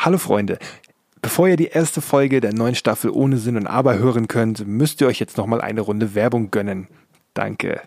Hallo Freunde. Bevor ihr die erste Folge der neuen Staffel ohne Sinn und Aber hören könnt, müsst ihr euch jetzt nochmal eine Runde Werbung gönnen. Danke.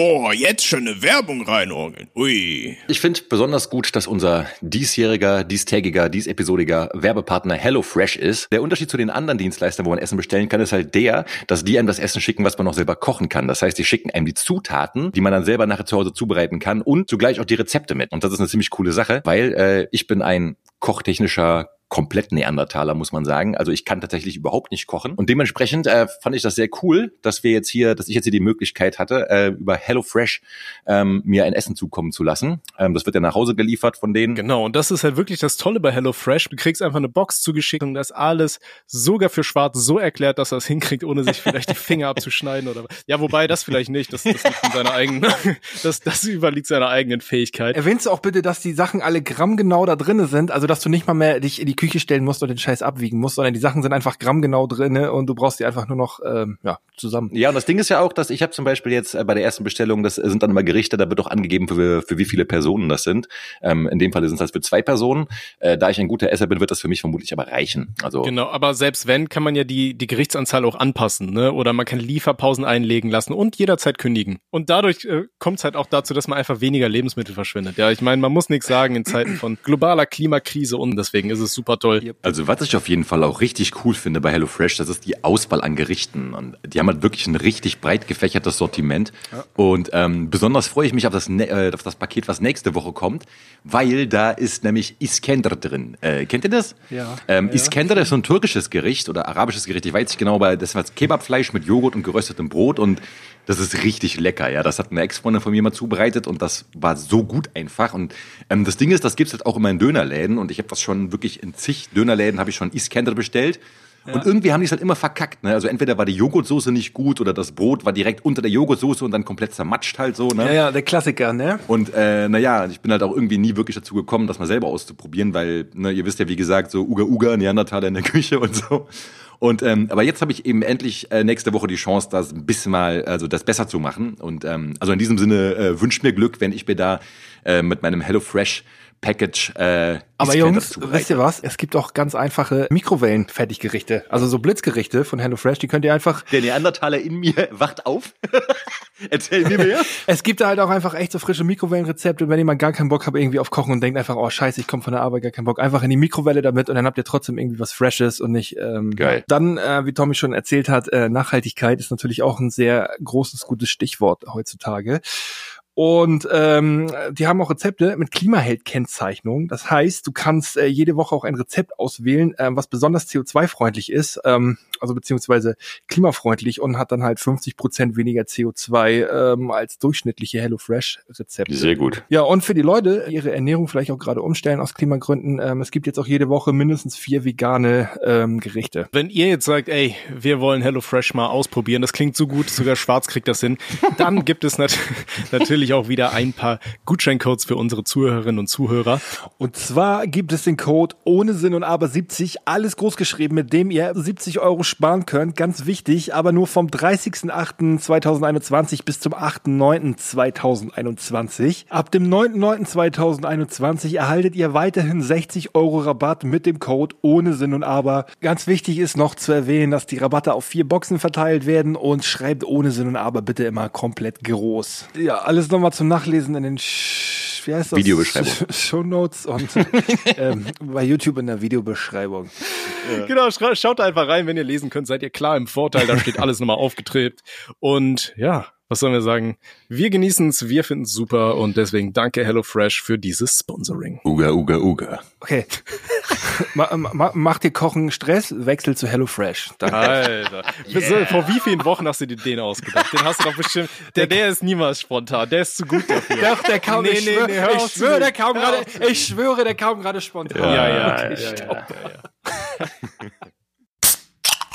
Oh, jetzt schon eine Werbung reinorgeln. Ui. Ich finde besonders gut, dass unser diesjähriger, diestägiger, diesepisodiger Werbepartner HelloFresh ist. Der Unterschied zu den anderen Dienstleistern, wo man Essen bestellen kann, ist halt der, dass die einem das Essen schicken, was man noch selber kochen kann. Das heißt, die schicken einem die Zutaten, die man dann selber nachher zu Hause zubereiten kann und zugleich auch die Rezepte mit. Und das ist eine ziemlich coole Sache, weil äh, ich bin ein kochtechnischer komplett Neandertaler, muss man sagen. Also ich kann tatsächlich überhaupt nicht kochen. Und dementsprechend äh, fand ich das sehr cool, dass wir jetzt hier, dass ich jetzt hier die Möglichkeit hatte, äh, über HelloFresh ähm, mir ein Essen zukommen zu lassen. Ähm, das wird ja nach Hause geliefert von denen. Genau, und das ist halt wirklich das Tolle bei HelloFresh. Du kriegst einfach eine Box zugeschickt und das alles sogar für Schwarz so erklärt, dass er es hinkriegt, ohne sich vielleicht die Finger abzuschneiden oder ja, wobei das vielleicht nicht. Das, das liegt in seiner eigenen, das, das überliegt seiner eigenen Fähigkeit. Erwähnst du auch bitte, dass die Sachen alle grammgenau da drinnen sind, also dass du nicht mal mehr dich in die Küche stellen musst und den Scheiß abwiegen musst, sondern die Sachen sind einfach grammgenau drinne und du brauchst die einfach nur noch ähm, ja, zusammen. Ja, und das Ding ist ja auch, dass ich habe zum Beispiel jetzt äh, bei der ersten Bestellung, das sind dann immer Gerichte, da wird auch angegeben, für, für wie viele Personen das sind. Ähm, in dem Fall sind es das für zwei Personen. Äh, da ich ein guter Esser bin, wird das für mich vermutlich aber reichen. Also Genau, aber selbst wenn, kann man ja die, die Gerichtsanzahl auch anpassen, ne? Oder man kann Lieferpausen einlegen lassen und jederzeit kündigen. Und dadurch äh, kommt es halt auch dazu, dass man einfach weniger Lebensmittel verschwendet. Ja, ich meine, man muss nichts sagen in Zeiten von globaler Klimakrise und deswegen ist es super toll. Also was ich auf jeden Fall auch richtig cool finde bei HelloFresh, das ist die Auswahl an Gerichten. Und die haben halt wirklich ein richtig breit gefächertes Sortiment. Und ähm, besonders freue ich mich auf das, ne- äh, auf das Paket, was nächste Woche kommt, weil da ist nämlich Iskender drin. Äh, kennt ihr das? Ja. Ähm, Iskender ist so ein türkisches Gericht oder arabisches Gericht, ich weiß nicht genau, aber das war Kebabfleisch mit Joghurt und geröstetem Brot und das ist richtig lecker, ja. Das hat eine Ex-Freundin von mir mal zubereitet und das war so gut einfach. Und ähm, das Ding ist, das gibt's halt auch immer in Dönerläden und ich habe das schon wirklich in zig Dönerläden habe ich schon Iskender bestellt. Und irgendwie haben die es halt immer verkackt. Ne? Also entweder war die Joghurtsoße nicht gut oder das Brot war direkt unter der Joghurtsoße und dann komplett zermatscht halt so. Ne? Ja, ja, der Klassiker, ne? Und äh, naja, ich bin halt auch irgendwie nie wirklich dazu gekommen, das mal selber auszuprobieren, weil, ne, ihr wisst ja, wie gesagt, so Uga Uga, Neandertaler in der Küche und so. Und ähm, aber jetzt habe ich eben endlich äh, nächste Woche die Chance, das ein bisschen mal, also das besser zu machen. Und ähm, also in diesem Sinne äh, wünscht mir Glück, wenn ich mir da äh, mit meinem HelloFresh Package äh, Aber Jungs, wisst ihr was? Es gibt auch ganz einfache Mikrowellen-Fertiggerichte. Also so Blitzgerichte von HelloFresh, die könnt ihr einfach Der Neandertaler in mir wacht auf. Erzähl mir mehr. Es gibt da halt auch einfach echt so frische Mikrowellenrezepte, wenn ihr mal gar keinen Bock habt irgendwie auf Kochen und denkt einfach, oh scheiße, ich komme von der Arbeit, gar keinen Bock, einfach in die Mikrowelle damit und dann habt ihr trotzdem irgendwie was Freshes und nicht ähm, Geil. Dann, äh, wie Tommy schon erzählt hat, äh, Nachhaltigkeit ist natürlich auch ein sehr großes, gutes Stichwort heutzutage. Und ähm, die haben auch Rezepte mit Klimaheld-Kennzeichnung. Das heißt, du kannst äh, jede Woche auch ein Rezept auswählen, äh, was besonders CO2-freundlich ist, ähm, also beziehungsweise klimafreundlich und hat dann halt 50 Prozent weniger CO2 ähm, als durchschnittliche HelloFresh-Rezepte. Sehr gut. Ja, und für die Leute, die ihre Ernährung vielleicht auch gerade umstellen aus Klimagründen, ähm, es gibt jetzt auch jede Woche mindestens vier vegane ähm, Gerichte. Wenn ihr jetzt sagt, ey, wir wollen HelloFresh mal ausprobieren, das klingt so gut, sogar Schwarz kriegt das hin, dann gibt es nat natürlich auch wieder ein paar Gutscheincodes für unsere Zuhörerinnen und Zuhörer. Und zwar gibt es den Code ohne Sinn und aber 70, alles groß geschrieben, mit dem ihr 70 Euro sparen könnt. Ganz wichtig, aber nur vom 30.08.2021 bis zum 8.09.2021. Ab dem 9.09.2021 erhaltet ihr weiterhin 60 Euro Rabatt mit dem Code ohne Sinn und aber. Ganz wichtig ist noch zu erwähnen, dass die Rabatte auf vier Boxen verteilt werden und schreibt ohne Sinn und aber bitte immer komplett groß. Ja, alles nochmal zum Nachlesen in den Sch wie heißt das? Videobeschreibung. Show Notes und ähm, bei YouTube in der Videobeschreibung. Genau, schra- schaut da einfach rein, wenn ihr lesen könnt, seid ihr klar im Vorteil, da steht alles nochmal aufgetrebt. Und ja, was sollen wir sagen? Wir genießen es, wir finden es super und deswegen danke HelloFresh für dieses Sponsoring. Uga, uga, uga. Okay. ma, ma, macht dir Kochen Stress, wechsel zu HelloFresh. Danke. Alter. So, Vor wie vielen Wochen hast du dir den ausgedacht? Den hast du doch bestimmt. Der, der ist niemals spontan. Der ist zu gut dafür. Doch, der kam, Nee, ich nee, schwöre, nee, ich zu schwöre, der kam gerade, ich schwöre, der kam gerade spontan. Ja, ja, Okay, ja, ja, ja.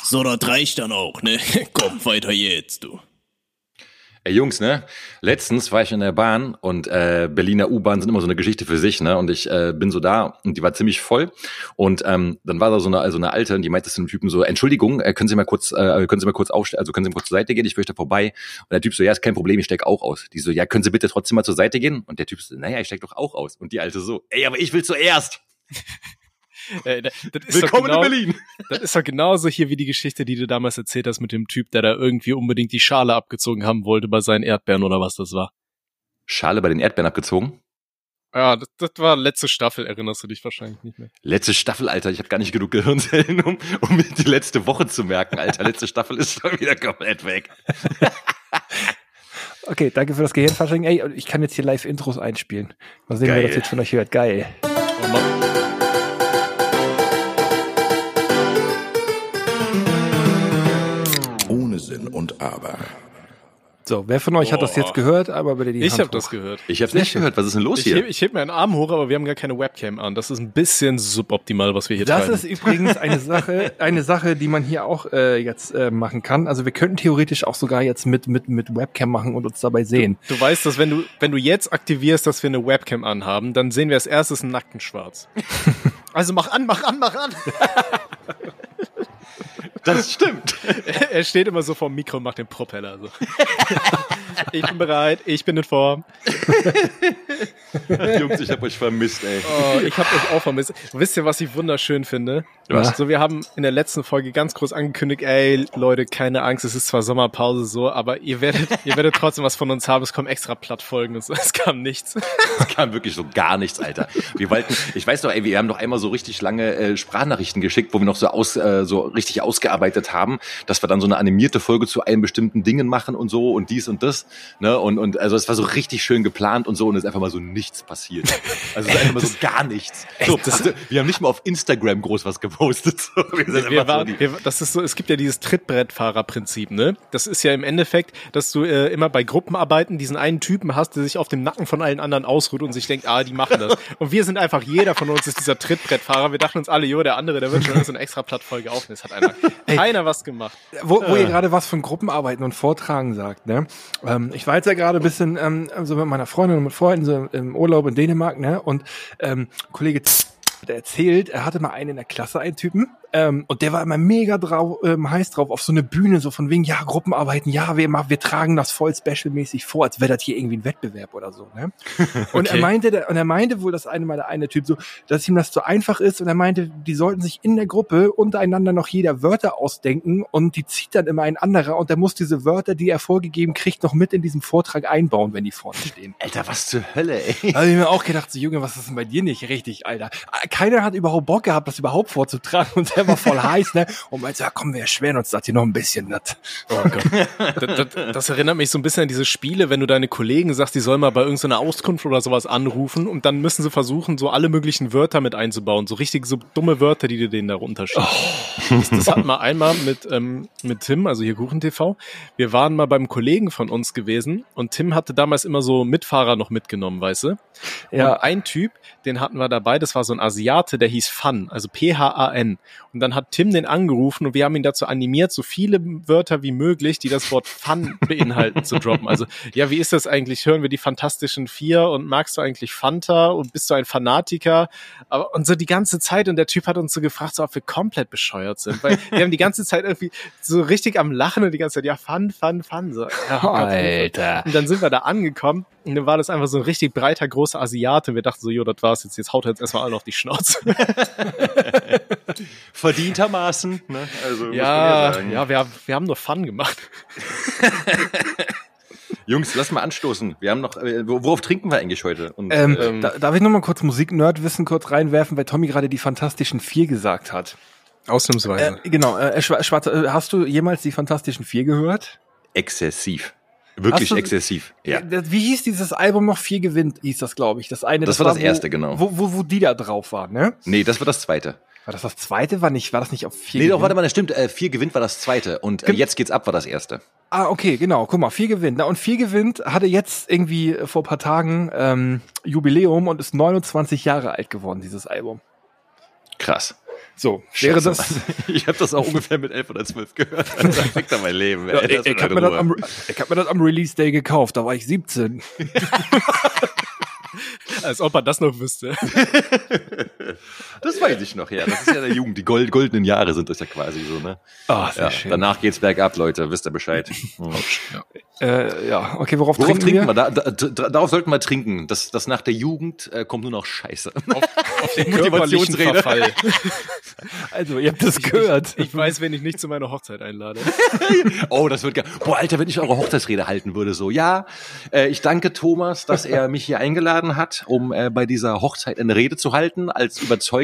So, das reicht dann auch, ne? Komm, weiter jetzt, du. Ey Jungs, ne? Letztens war ich in der Bahn und äh, Berliner U-Bahn sind immer so eine Geschichte für sich, ne? Und ich äh, bin so da und die war ziemlich voll und ähm, dann war da so eine also eine alte, und die meinte zu dem Typen so, Entschuldigung, äh, können Sie mal kurz, äh, können Sie mal kurz aufstellen, also können Sie mal kurz zur Seite gehen, ich möchte vorbei. Und der Typ so, ja, ist kein Problem, ich steig auch aus. Die so, ja, können Sie bitte trotzdem mal zur Seite gehen? Und der Typ so, naja, ich steig doch auch aus. Und die alte so, ey, aber ich will zuerst. Äh, das ist Willkommen genau, in Berlin. Das ist doch genauso hier wie die Geschichte, die du damals erzählt hast mit dem Typ, der da irgendwie unbedingt die Schale abgezogen haben wollte bei seinen Erdbeeren oder was das war. Schale bei den Erdbeeren abgezogen. Ja, das, das war letzte Staffel, erinnerst du dich wahrscheinlich nicht mehr. Letzte Staffel, Alter. Ich habe gar nicht genug Gehirnzellen, um, um mir die letzte Woche zu merken, Alter. Letzte Staffel ist schon wieder komplett weg. Okay, danke für das Gehirnfasching. Ey, ich kann jetzt hier Live-Intros einspielen. Mal sehen, Geil. wer das jetzt von euch hört. Geil. Und Aber. So, wer von euch hat das jetzt gehört? Aber bitte die Ich habe das gehört. Ich hab's nicht gehört. Was ist denn los Ich hier? heb, ich heb mir einen Arm hoch, aber wir haben gar keine Webcam an. Das ist ein bisschen suboptimal, was wir hier Das treiben. ist übrigens eine Sache, eine Sache, die man hier auch äh, jetzt äh, machen kann. Also wir könnten theoretisch auch sogar jetzt mit mit mit Webcam machen und uns dabei sehen. Du weißt, dass wenn du, wenn du jetzt aktivierst, dass wir eine Webcam anhaben, dann sehen wir als erstes einen nackten Schwarz. Also mach an, mach an, mach an. Das stimmt. er steht immer so vorm Mikro und macht den Propeller. So. ich bin bereit, ich bin in Form. Jungs, ich hab euch vermisst, ey. Oh, ich habe euch auch vermisst. Wisst ihr, was ich wunderschön finde? Was? So, wir haben in der letzten Folge ganz groß angekündigt, ey, Leute, keine Angst, es ist zwar Sommerpause so, aber ihr werdet, ihr werdet trotzdem was von uns haben. Es kommen extra Plattfolgen und so. Es kam nichts. Es kam wirklich so gar nichts, Alter. Wir wollten, ich weiß doch, ey, wir haben doch einmal so richtig lange äh, Sprachnachrichten geschickt, wo wir noch so aus, äh, so richtig ausgearbeitet haben, dass wir dann so eine animierte Folge zu allen bestimmten Dingen machen und so und dies und das, ne? Und und also es war so richtig schön geplant und so und es ist einfach mal so nichts passiert. Also es ist einfach mal so gar nichts. So, also, wir haben nicht mal auf Instagram groß was gepostet. So, wir Wir waren, wir, das ist so, es gibt ja dieses Trittbrettfahrerprinzip, ne? Das ist ja im Endeffekt, dass du äh, immer bei Gruppenarbeiten diesen einen Typen hast, der sich auf dem Nacken von allen anderen ausruht und sich denkt, ah, die machen das. Und wir sind einfach, jeder von uns ist dieser Trittbrettfahrer. Wir dachten uns alle, jo, der andere, der wird schon so eine extra Plattfolge aufnehmen. Es hat einer, keiner was gemacht. Wo, wo ihr gerade was von Gruppenarbeiten und Vortragen sagt, ne? Ähm, ich war jetzt ja gerade ein bisschen ähm, so mit meiner Freundin und mit Freunden so im Urlaub in Dänemark, ne? Und ähm, Kollege hat erzählt, er hatte mal einen in der Klasse, einen Typen, ähm, und der war immer mega drauf, ähm, heiß drauf auf so eine Bühne, so von wegen, ja, Gruppenarbeiten, ja, wir, machen, wir tragen das voll specialmäßig vor, als wäre das hier irgendwie ein Wettbewerb oder so, ne? Und er Okay. meinte, und er meinte wohl, dass eine mal der eine Typ so, dass ihm das zu einfach ist und er meinte, die sollten sich in der Gruppe untereinander noch jeder Wörter ausdenken und die zieht dann immer ein anderer und der muss diese Wörter, die er vorgegeben kriegt, noch mit in diesem Vortrag einbauen, wenn die vorne stehen. Alter, was zur Hölle, ey. Da habe ich mir auch gedacht, so Junge, was ist denn bei dir nicht richtig, Alter? Keiner hat überhaupt Bock gehabt, das überhaupt vorzutragen und der war voll heiß, ne? Und meinte, ja komm, wir erschweren uns das hier noch ein bisschen. Das. Oh. Das, das, das erinnert mich so ein bisschen an diese Spiele, wenn du deine Kollegen sagst, die sollen mal bei irgendeiner Auskunft oder sowas anrufen und dann müssen sie versuchen, so alle möglichen Wörter mit einzubauen. So richtig so dumme Wörter, die du denen da runterschieben. Das, das hatten wir einmal mit, ähm, mit Tim, also hier Kuchen TV. Wir waren mal beim Kollegen von uns gewesen und Tim hatte damals immer so Mitfahrer noch mitgenommen, weißt du? Ja. Und ein Typ, den hatten wir dabei, das war so ein Asiate, der hieß Fun, also P-H-A-N. Und dann hat Tim den angerufen und wir haben ihn dazu animiert, so viele Wörter wie möglich, die das Wort Fun beinhalten, zu droppen. Also, ja, wie ist das eigentlich? Hören wir die Fantastischen Vier und magst du eigentlich Fanta und bist du ein Fanatiker? Aber, und so die ganze Zeit und der Typ hat uns so gefragt, so, ob wir komplett bescheuert sind, weil wir haben die ganze Zeit irgendwie so richtig am Lachen und die ganze Zeit, ja, Fun, Fun, Fun. So, ja, oh Gott, Alter. und dann sind wir da angekommen und dann war das einfach so ein richtig breiter, großer Asiate. Wir dachten so, jo, das war's jetzt. Jetzt haut er jetzt erstmal alle auf die Schnauze. Verdientermaßen, ne? Also, muss man ja, sagen. ja, wir, wir haben nur Fun gemacht. Jungs, lass mal anstoßen. Wir haben noch, äh, wo- worauf trinken wir eigentlich heute? Und, Ähm, äh, da, darf ich noch mal kurz Musik-Nerd-Wissen kurz reinwerfen, weil Tommy gerade die Fantastischen Vier gesagt hat. Ausnahmsweise. Äh, genau, äh, Schwa- Schwarze, äh, hast du jemals die Fantastischen Vier gehört? exzessiv. Wirklich du- exzessiv. Ja. Äh, Wie hieß dieses Album noch? Vier gewinnt, hieß das, glaube ich. Das eine. Das war das wo- erste, genau. Wo, wo, wo die da drauf war, ne? Nee, das war das zweite. War das das zweite? War nicht, war das nicht auf vier? Nee, doch, gewinnt? warte mal, das stimmt. Äh, vier gewinnt war das zweite und äh, jetzt geht's ab war das erste. Ah, okay, genau. Guck mal, vier gewinnt. Na, und vier gewinnt hatte jetzt irgendwie vor ein paar Tagen ähm, Jubiläum und ist 29 Jahre alt geworden, dieses Album. Krass. So, wäre Scheiße, das. Ich habe das auch ungefähr mit elf oder zwölf gehört. Alter, fickt doch mein Leben. Ja, ey. ich habe mir, das Ruhe. am- ich hab mir das am Release Day gekauft, da war ich 17. Als ob er das noch wüsste. Das weiß ich noch, ja. Das ist ja der Jugend. Die gold, goldenen Jahre sind das ja quasi so, ne? Ah, sehr Ja, schön. danach geht's bergab, Leute. Wisst ihr Bescheid. Hm. Äh, ja, okay, worauf, Worauf trinken, trinken wir? wir? Da, da, da, darauf sollten wir trinken. Das, das nach der Jugend äh, kommt nur noch Scheiße. Auf den körperlichen Motivationsrede. Verfall. Also, ihr habt das gehört. Ich weiß, wen ich nicht zu meiner Hochzeit einlade. Oh, das wird geil. Boah, Alter, wenn ich eure Hochzeitsrede halten würde, so. Ja, äh, ich danke Thomas, dass er mich hier eingeladen hat, um äh, bei dieser Hochzeit eine Rede zu halten. Als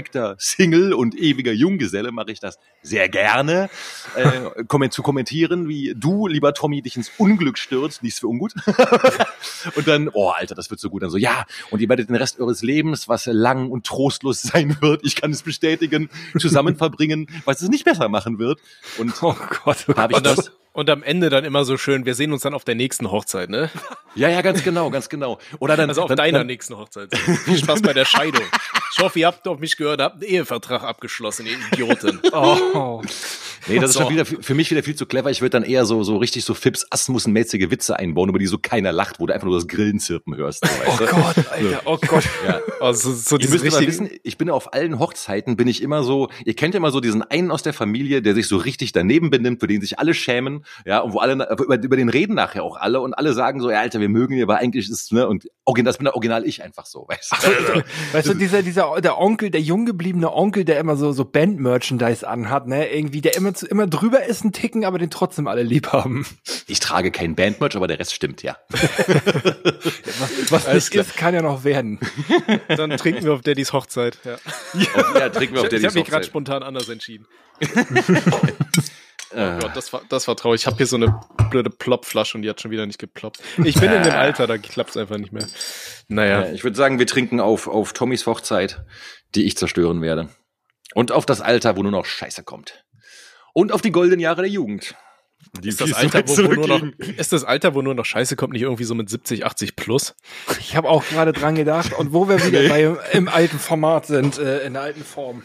überzeugter Single und ewiger Junggeselle mache ich das sehr gerne. Äh, zu kommentieren, wie du, lieber Tommy, dich ins Unglück stürzt, nichts für ungut. und dann, oh, Alter, das wird so gut. Dann so, ja, und ihr werdet den Rest eures Lebens, was lang und trostlos sein wird, ich kann es bestätigen, zusammen verbringen, was es nicht besser machen wird. Und Oh Gott. Oh habe ich das und am Ende dann immer so schön, wir sehen uns dann auf der nächsten Hochzeit, ne? Ja, ja, ganz genau, ganz genau. Oder dann, Also auf dann, deiner dann, nächsten Hochzeit. Viel Spaß bei der Scheidung. Ich hoffe, ihr habt auf mich gehört, habt einen Ehevertrag abgeschlossen, ihr Idioten. Oh. Nee, das ist So. schon wieder für mich wieder viel zu clever. Ich würde dann eher so so richtig so Fips Asmussen-mäßige Witze einbauen, über die so keiner lacht, wo du einfach nur das Grillenzirpen hörst. So, Oh weißt du? Gott, Alter, oh Gott. Ja. Also so richtigen, wissen, ich bin auf allen Hochzeiten, bin ich immer so, ihr kennt ja immer so diesen einen aus der Familie, der sich so richtig daneben benimmt, für den sich alle schämen, ja, und wo alle, über, über den reden nachher auch alle und alle sagen so, ja, Alter, wir mögen ihn, aber eigentlich ist, ne, und das bin der original ich einfach so, weißt du? Weißt du, dieser, dieser, der Onkel, der jung gebliebene Onkel, der immer so, so Band-Merchandise anhat, ne, irgendwie, der immer zu, immer drüber ist ein Ticken, aber den trotzdem alle lieb haben. Ich trage kein Bandmerch, aber der Rest stimmt, ja. Was, was nicht klar. ist, kann ja noch werden. dann trinken wir auf Daddys Hochzeit. Ja. Ja, trinken wir auf Ich, der ich habe mich gerade Hochzeit. spontan anders entschieden. Äh, Oh Gott, das war, das war traurig. Ich habe hier so eine blöde Plopflasche und die hat schon wieder nicht geploppt. Ich bin in dem Alter, da klappt's einfach nicht mehr. Naja. Ja, ich würde sagen, wir trinken auf, auf Tommys Hochzeit, die ich zerstören werde. Und auf das Alter, wo nur noch Scheiße kommt. Und auf die goldenen Jahre der Jugend. Die Ist das, Alter, wo, wo nur noch, ist das Alter, wo nur noch Scheiße kommt, nicht irgendwie so mit 70, 80 plus? Ich habe auch gerade dran gedacht. Und wo wir wieder bei, im alten Format sind, äh, in der alten Form.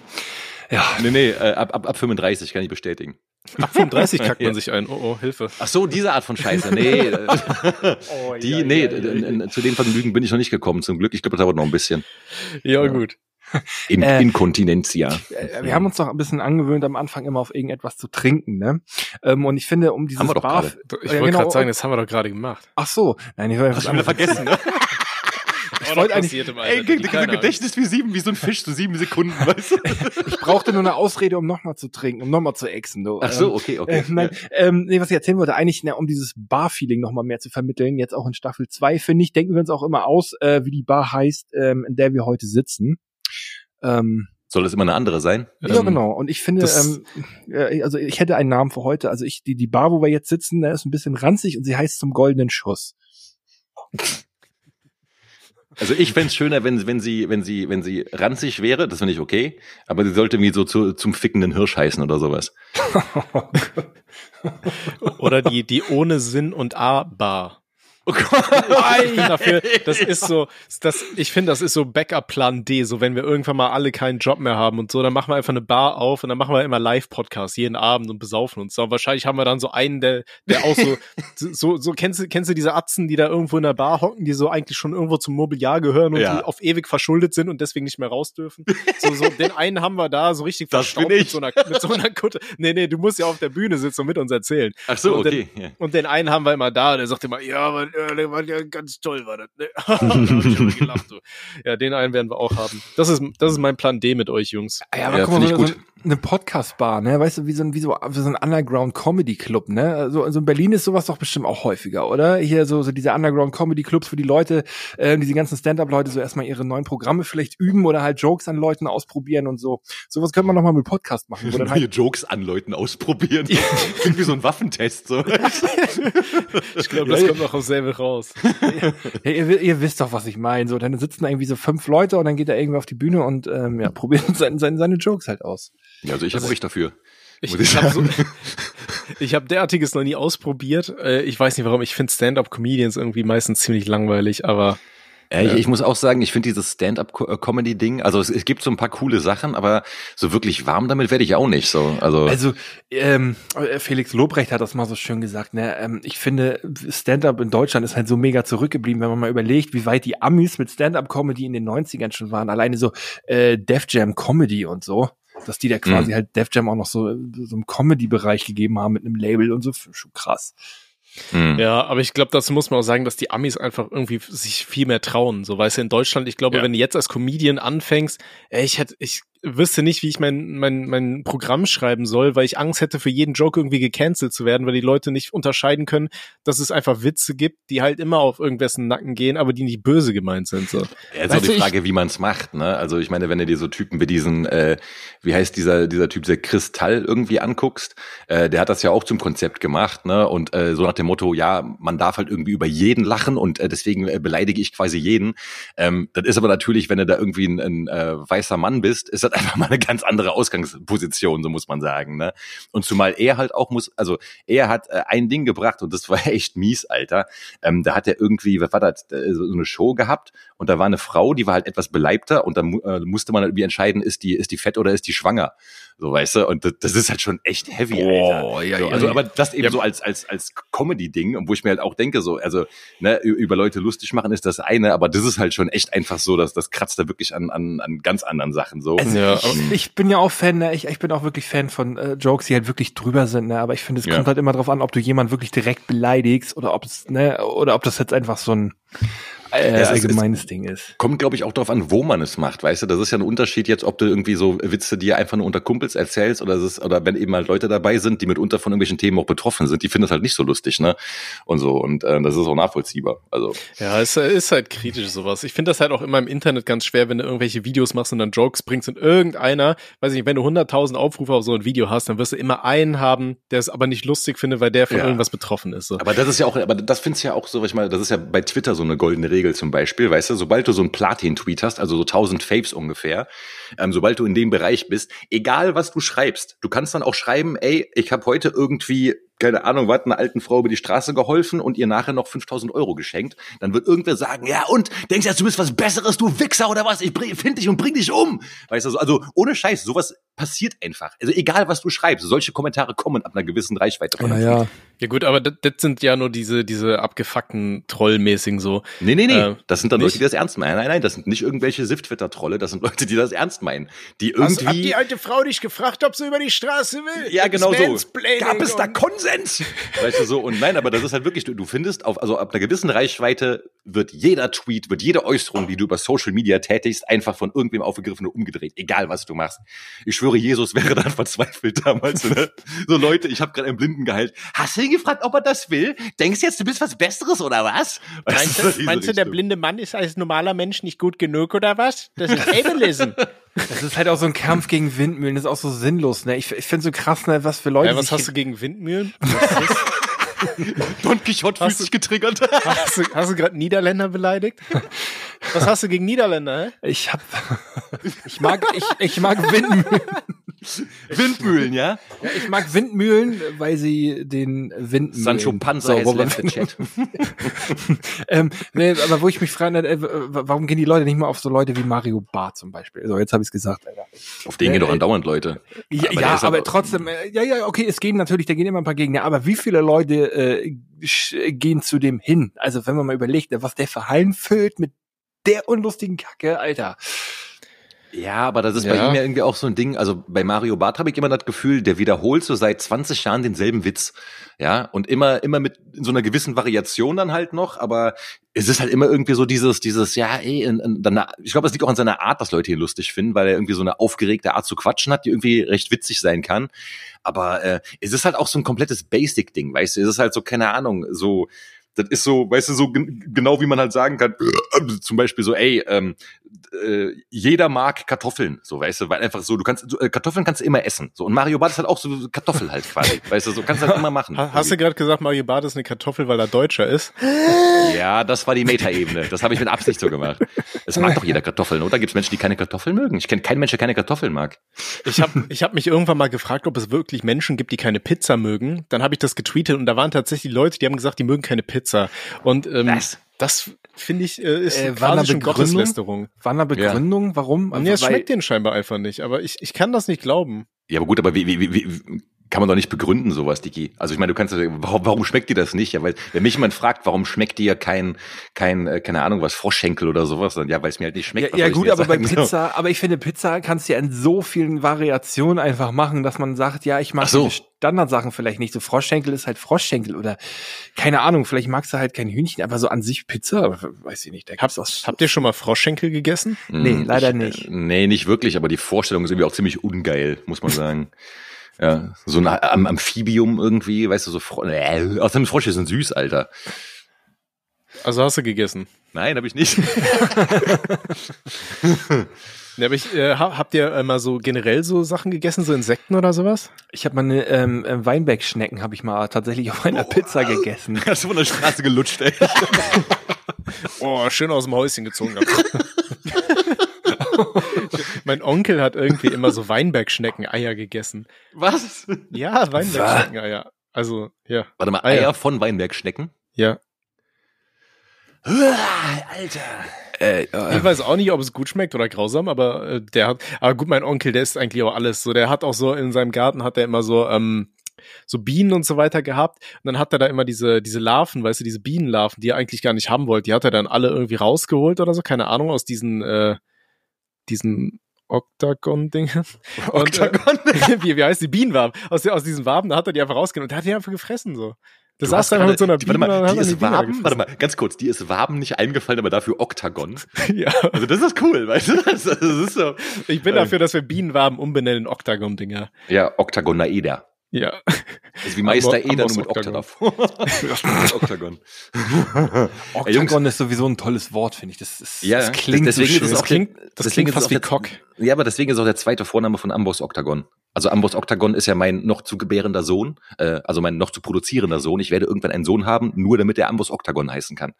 Ja. Nee, nee, äh, ab, ab, ab 35 kann ich bestätigen. Ab 35 kackt man Ja. sich ein. Oh, oh, Hilfe. Ach so, diese Art von Scheiße. Nee, Oh, die, ja, nee, ja, ja, ja. zu den Vergnügen bin ich noch nicht gekommen, zum Glück. Ich glaube, das dauert noch ein bisschen. Ja, gut. In, Äh, Inkontinentia. Äh, Wir haben uns doch ein bisschen angewöhnt, am Anfang immer auf irgendetwas zu trinken, ne? Ähm, und ich finde, um dieses Haben wir doch Bar, gerade. Ich Ja, wollte genau. gerade sagen, das haben wir doch gerade gemacht. ach so, nein, ich wollte was anderes. vergessen, ne? Ich wollte eigentlich, passiert im Ey, Alter. Gedächtnis wie sieben, wie so ein Fisch, so sieben Sekunden, weißt du? ich brauchte nur eine Ausrede, um nochmal zu trinken, um nochmal zu exen. Du. Ach so, Ähm, okay, okay. Äh, nein, ähm, nee, was ich erzählen wollte, eigentlich, ne, um dieses Bar-Feeling nochmal mehr zu vermitteln, jetzt auch in Staffel 2, finde ich, denken wir uns auch immer aus, äh, wie die Bar heißt, ähm, in der wir heute sitzen. Ähm, Soll das immer eine andere sein? ja, Ähm, genau. Und ich finde, ähm, äh, also ich hätte einen Namen für heute. Also ich, die, die Bar, wo wir jetzt sitzen, ne, ist ein bisschen ranzig und sie heißt zum goldenen Schuss. Also ich fänd's schöner, wenn, wenn sie, wenn sie, wenn sie ranzig wäre, das finde ich okay, aber sie sollte irgendwie so zu, zum fickenden Hirsch heißen oder sowas. Oder die, die ohne Sinn und A-Bar. Oh Gott. Ich dafür, das ist so, das, ich finde, das ist so Backup-Plan D, so wenn wir irgendwann mal alle keinen Job mehr haben und so, dann machen wir einfach eine Bar auf und dann machen wir immer Live-Podcasts jeden Abend und besaufen uns. Und wahrscheinlich haben wir dann so einen, der, der auch so, so, so, kennst du, kennst du diese Atzen, die da irgendwo in der Bar hocken, die so eigentlich schon irgendwo zum Mobiliar gehören und Ja. die auf ewig verschuldet sind und deswegen nicht mehr raus dürfen? So, so, den einen haben wir da so richtig Das verstaubt mit so einer, mit so einer Kutte. Nee, nee, du musst ja auf der Bühne sitzen und mit uns erzählen. Ach so, Und okay. Ja. Und den einen haben wir immer da, der sagt immer, ja, aber äh, der war ja ganz toll, war das. Ne? gelacht, so. Ja, den einen werden wir auch haben. Das ist, das ist mein Plan D mit euch, Jungs. Ja, aber Ja, guck mal, so, gut. so eine Podcast-Bar, ne? Weißt du, wie so ein, wie so, wie so ein Underground-Comedy-Club, ne? Also, also in Berlin ist sowas doch bestimmt auch häufiger, oder? Hier so, so diese Underground-Comedy-Clubs, wo die Leute, äh, diese ganzen Stand-Up-Leute so erstmal ihre neuen Programme vielleicht üben oder halt Jokes an Leuten ausprobieren und so. Sowas könnte man noch mal mit Podcast machen, Neue halt, Jokes an Leuten ausprobieren. Klingt wie so ein Waffentest. So. Ich glaube, das Ja, kommt noch auf selbe raus. ja, ihr, ihr wisst doch, was ich meine. So, dann sitzen da irgendwie so fünf Leute und dann geht er irgendwie auf die Bühne und ähm, ja, probiert seine, seine, seine Jokes halt aus. Ja, also ich habe euch dafür. Ich, ich ich habe so, ich hab derartiges noch nie ausprobiert. Äh, Ich weiß nicht warum. Ich finde Stand-up-Comedians irgendwie meistens ziemlich langweilig, aber Ja, ich, ich muss auch sagen, ich finde dieses Stand-up-Comedy-Ding, also es, es gibt so ein paar coole Sachen, aber so wirklich warm damit werde ich auch nicht. So, also, Also ähm, Felix Lobrecht hat das mal so schön gesagt. Ne? Ähm, ich finde, Stand-up in Deutschland ist halt so mega zurückgeblieben, wenn man mal überlegt, wie weit die Amis mit Stand-up-Comedy in den 90ern schon waren. Alleine so äh, Def Jam Comedy und so. Dass die da quasi Mhm. halt Def Jam auch noch so, so im Comedy-Bereich gegeben haben mit einem Label und so, schon krass. Hm. Ja, aber ich glaube, dazu muss man auch sagen, dass die Amis einfach irgendwie sich viel mehr trauen. So, weißt du, in Deutschland, ich glaube, Ja. wenn du jetzt als Comedian anfängst, ey, ich hätte, ich wüsste nicht, wie ich mein, mein, mein Programm schreiben soll, weil ich Angst hätte, für jeden Joke irgendwie gecancelt zu werden, weil die Leute nicht unterscheiden können, dass es einfach Witze gibt, die halt immer auf irgendwessen Nacken gehen, aber die nicht böse gemeint sind. So. Ja, ist auch die ich- Frage, wie man es macht, ne? Also ich meine, wenn du dir so Typen wie diesen, äh, wie heißt dieser, dieser Typ, der Kristall irgendwie anguckst, äh, der hat das ja auch zum Konzept gemacht, ne? Und äh, so nach dem Motto, ja, man darf halt irgendwie über jeden lachen und äh, deswegen äh, beleidige ich quasi jeden. Ähm, das ist aber natürlich, wenn du da irgendwie ein, ein äh, weißer Mann bist, ist das einfach mal eine ganz andere Ausgangsposition, so muss man sagen, ne? Und zumal er halt auch muss, also er hat äh, ein Ding gebracht und das war echt mies, Alter. Ähm, da hat er irgendwie, was war das, äh, so eine Show gehabt und da war eine Frau, die war halt etwas beleibter und mu- äh, musste man irgendwie entscheiden, ist die, ist die fett oder ist die schwanger? So, weißt du? Und das, das ist halt schon echt heavy, Boah, Alter. ja, so, ja, also, ja. aber das eben so als, als, als Comedy-Ding, wo ich mir halt auch denke, so, also, ne, über Leute lustig machen ist das eine, aber das ist halt schon echt einfach so, dass das kratzt da wirklich an, an, an ganz anderen Sachen, so. Also Ja, ich, aber- ich bin ja auch Fan, ne? ich, ich bin auch wirklich Fan von äh, Jokes, die halt wirklich drüber sind, ne? aber ich finde, es Ja. kommt halt immer drauf an, ob du jemanden wirklich direkt beleidigst oder ob es, ne, oder ob das jetzt einfach so ein äh, Ja, es ist- allgemeines Ding ist. Kommt, glaube ich, auch darauf an, wo man es macht, weißt du? Das ist ja ein Unterschied jetzt, ob du irgendwie so Witze dir einfach nur unter Kumpels erzählst oder es ist, oder wenn eben halt Leute dabei sind, die mitunter von irgendwelchen Themen auch betroffen sind, die finden es halt nicht so lustig, ne? Und so. Und äh, das ist auch nachvollziehbar. Also, Ja, es ist halt kritisch sowas. Ich finde das halt auch immer im Internet ganz schwer, wenn du irgendwelche Videos machst und dann Jokes bringst und irgendeiner, weiß ich nicht, wenn du 100.000 Aufrufe auf so ein Video hast, dann wirst du immer einen haben, der es aber nicht lustig findet, weil der von Ja. irgendwas betroffen ist. So. aber das ist ja auch, aber das findest du ja auch so, was ich mal, das ist ja bei Twitter so eine goldene Regel zum Beispiel, weißt du, sobald du so einen Platin-Tweet hast, also so 1000 Faves ungefähr, ähm, sobald du in dem Bereich bist, egal was du schreibst, du kannst dann auch schreiben, ey, ich habe heute irgendwie keine Ahnung, was, einer alten Frau über die Straße geholfen und ihr nachher noch 5000 Euro geschenkt, dann wird irgendwer sagen, ja und, denkst du jetzt, du bist was Besseres, du Wichser oder was, ich finde dich und bring dich um. Weißt du, so, also ohne Scheiß, sowas passiert einfach. Also egal, was du schreibst, solche Kommentare kommen ab einer gewissen Reichweite von Ja, ja. Ja gut, aber das, das sind ja nur diese, diese abgefuckten Trollmäßigen so. Nee, nee, nee, Äh, das sind dann nicht? Leute, die das ernst meinen. Nein, nein, das sind nicht irgendwelche Sift-Twitter-Trolle, das sind Leute, die das ernst meinen. Die irgendwie... alte Frau dich gefragt, ob sie über die Straße will? Ja, genau so. Gab es da und- Konsens? Weißt du so, und nein, aber das ist halt wirklich, du, du findest auf, also ab einer gewissen Reichweite wird jeder Tweet, wird jede Äußerung, die du über Social Media tätigst, einfach von irgendwem aufgegriffen und umgedreht, egal was du machst. Ich schwöre, Jesus wäre dann verzweifelt damals. Ne? So Leute, ich habe gerade einen Blinden geheilt. Hast du ihn gefragt, ob er das will? Denkst du jetzt, du bist was Besseres oder was? Meinst du, meinst du, der blinde Mann ist als normaler Mensch nicht gut genug oder was? Das ist Ableism. Das ist halt auch so ein Kampf gegen Windmühlen, das ist auch so sinnlos, ne? Ich, ich finde so krass, ne, was für Leute ja, was hast du gegen Windmühlen? Don Quixote fühlt Hast du- sich getriggert. hast du, hast du gerade Niederländer beleidigt? Was hast du gegen Niederländer, hä? Ich hab, ich mag, ich, ich mag Windmühlen. Windmühlen, ja? Ja, ich mag Windmühlen, weil sie den Windmühlen. Sancho Panza wo wir- left the chat. ähm, nee, aber wo ich mich frage, äh, warum gehen die Leute nicht mal auf so Leute wie Mario Barth zum Beispiel? So, jetzt habe ich es gesagt, Alter. Auf den gehen doch andauernd Leute. Ja, Aber ja aber, aber- trotzdem, äh, ja, ja, okay, es gehen natürlich, da gehen immer ein paar Gegner, aber wie viele Leute äh, gehen zu dem hin? Also wenn man mal überlegt, was der für Hallen füllt mit der unlustigen Kacke, Alter. Ja, aber das ist Ja. bei ihm ja irgendwie auch so ein Ding. Also bei Mario Barth habe ich immer das Gefühl, der wiederholt so seit 20 Jahren denselben Witz. Ja, und immer, immer mit so einer gewissen Variation dann halt noch, aber es ist halt immer irgendwie so dieses, dieses, ja, ey, in, in, dann, ich glaube, es liegt auch an seiner Art, dass Leute ihn lustig finden, weil er irgendwie so eine aufgeregte Art zu quatschen hat, die irgendwie recht witzig sein kann. Aber äh, es ist halt auch so ein komplettes Basic-Ding, weißt du? Es ist halt so, keine Ahnung, so, das ist so, weißt du, so gen genau wie man halt sagen kann, zum Beispiel so, ey, ähm, äh, jeder mag Kartoffeln, so, weißt du, weil einfach so, du kannst, so, äh, Kartoffeln kannst du immer essen, so, und Mario Bart ist halt auch so Kartoffel halt quasi, weißt du, so, kannst du halt immer machen. Ha- Hast du gerade gesagt, Mario Barth ist eine Kartoffel, weil er Deutscher ist? ja, das war die Meta-Ebene, das habe ich mit Absicht so gemacht. Es mag doch jeder Kartoffeln, oder? Gibt es Menschen, die keine Kartoffeln mögen? Ich kenne keinen Menschen, der keine Kartoffeln mag. Ich habe ich hab mich irgendwann mal gefragt, ob es wirklich Menschen gibt, die keine Pizza mögen. Dann habe ich das getweetet und da waren tatsächlich Leute, die haben gesagt, die mögen keine Pizza. Und ähm, Was? das, finde ich, äh, ist Äh, quasi schon Begründung? Gotteslästerung. War eine Begründung? Warum? Nee, es schmeckt denen scheinbar einfach nicht, aber ich, ich kann das nicht glauben. Ja, aber gut, aber wie, wie, wie, wie kann man doch nicht begründen, sowas, Digi? Also ich meine, du kannst, ja- warum, warum schmeckt dir das nicht? Ja, weil, wenn mich jemand fragt, warum schmeckt dir kein, kein, äh, keine Ahnung, was, Froschschenkel oder sowas, dann ja, weil es mir halt nicht schmeckt. Ja, ja gut, aber bei sagen? So. Pizza, aber ich finde, Pizza kannst du ja in so vielen Variationen einfach machen, dass man sagt, ja, ich mag so. Standardsachen vielleicht nicht. So Froschschenkel ist halt Froschschenkel oder keine Ahnung, vielleicht magst du halt kein Hühnchen, aber so an sich Pizza, weiß ich nicht. Da gibt's auch Habt ihr schon mal Froschschenkel gegessen? Nee, Hm, leider ich, nicht. Äh, nee, nicht wirklich, aber die Vorstellung ist irgendwie auch ziemlich ungeil, muss man sagen. ja, so ein Am Amphibium irgendwie, weißt du, so Fro äh, außerdem Frosche sind süß, Alter. Also hast du gegessen. Nein, habe ich nicht. Ja, aber ich, äh, ha- habt ihr äh, mal so generell so Sachen gegessen, so Insekten oder sowas? Ich habe meine ähm, äh, Weinbergschnecken habe ich mal tatsächlich auf einer Pizza gegessen. Hast du von der Straße gelutscht, ey. Oh, schön aus dem Häuschen gezogen. mein Onkel hat irgendwie immer so Weinbergschnecken-Eier gegessen. Was? Ja, Weinbergschnecken-Eier. Also, ja, Warte mal, Eier. Eier von Weinbergschnecken? ja. Alter. Äh, Ich äh, weiß auch nicht, ob es gut schmeckt oder grausam, aber äh, der hat, aber gut, mein Onkel, der isst eigentlich auch alles. So, der hat auch so in seinem Garten hat er immer so, ähm, so Bienen und so weiter gehabt. Und dann hat er da immer diese, diese Larven, weißt du, diese Bienenlarven, die er eigentlich gar nicht haben wollte, die hat er dann alle irgendwie rausgeholt oder so, keine Ahnung, aus diesen, äh, diesen Oktagon-Dingen. Und, äh, wie, wie heißt die Bienenwaben? Aus, aus diesen Waben, da hat er die einfach rausgenommen und der hat die einfach gefressen, so. Das saß einfach mit so einer Biene Warte mal, die ist Waben, gefressen. warte mal, ganz kurz, die ist Waben nicht eingefallen, aber dafür Oktagon. Ja. Also das ist cool, weißt du? Das, das ist so. Ich bin dafür, dass wir Bienenwaben umbenennen in Oktagon-Dinger. Ja, Oktagonaeder. Ja. Das ist wie Meister Ambo- Eder, nur mit Jungs, Octagon ist sowieso ein tolles Wort, finde ich. Das, ist, Ja, das klingt deswegen so ist es auch Das klingt, das deswegen klingt ist fast es wie Cock. Ja, aber deswegen ist auch der zweite Vorname von Amboss Oktagon. Also Amboss Oktagon ist ja mein noch zu gebärender Sohn, äh, also mein noch zu produzierender Sohn. Ich werde irgendwann einen Sohn haben, nur damit er Amboss Oktagon heißen kann.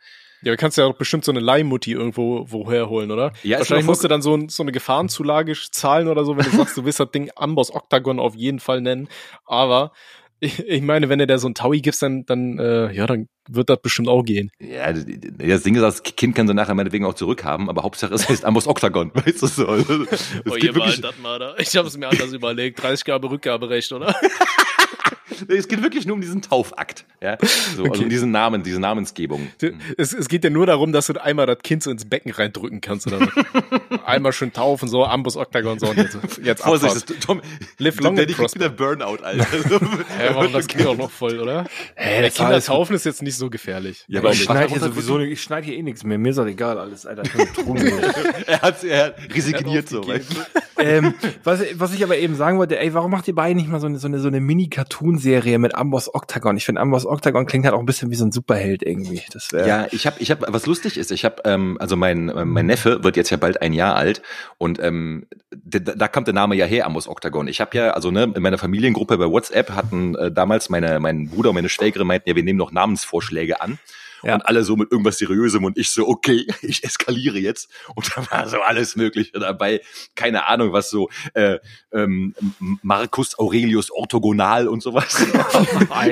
Ja, du kannst ja auch bestimmt so eine Leihmutti irgendwo woher holen, oder? Ja, Wahrscheinlich musst du dann so, so eine Gefahrenzulage zahlen oder so, wenn du sagst, du willst das Ding Amboss Octagon auf jeden Fall nennen. Aber ich, ich meine, wenn du der so ein Taui gibst, dann, dann, äh, ja, dann wird das bestimmt auch gehen. Ja, das Ding ist, das Kind kann sie nachher meinetwegen auch zurückhaben, aber Hauptsache es heißt Amboss Oktagon, weißt du so. Es geht wirklich, das mal da. Ich habe es mir anders überlegt. 30 Jahre Rückgaberecht, oder? es geht wirklich nur um diesen Taufakt, ja. So, also Okay. um diesen Namen, diese Namensgebung. Es, es geht ja nur darum, dass du einmal das Kind so ins Becken reindrücken kannst oder so. einmal schön taufen, so Amboss Octagon, so und jetzt, jetzt Vorsicht, das, Tom, Live der long Daddy and wieder. Burnout, Alter. So, Hä, warum das geht auch noch voll, oder? Das war Kinder taufen ist jetzt nicht so gefährlich. Ja, Aber ich schneide er hier unter- sowieso, ich schneide hier eh nichts mehr. Mir ist das egal alles, Alter. Er hat, er hat resigniert so, weißt du? ähm, was, was ich aber eben sagen wollte, ey, warum macht ihr beide nicht mal so eine, so eine, so eine Mini-Cartoon-Serie mit Amboss Octagon? Ich finde, Amboss Octagon klingt halt auch ein bisschen wie so ein Superheld irgendwie. Das. Ja, ich habe, ich habe, was lustig ist, ich habe, ähm, also mein äh, mein Neffe wird jetzt ja bald ein Jahr alt und ähm, da, da kommt der Name ja her, Amos Octagon. Ich habe ja, also ne, in meiner Familiengruppe bei WhatsApp hatten äh, damals meine mein Bruder und meine Schwägerin meinten, ja, wir nehmen noch Namensvorschläge an. Ja. Und alle so mit irgendwas Seriösem und ich so, okay, ich eskaliere jetzt. Und da war so alles Mögliche dabei. Keine Ahnung, was so äh, ähm, Marcus Aurelius Orthogonal und sowas.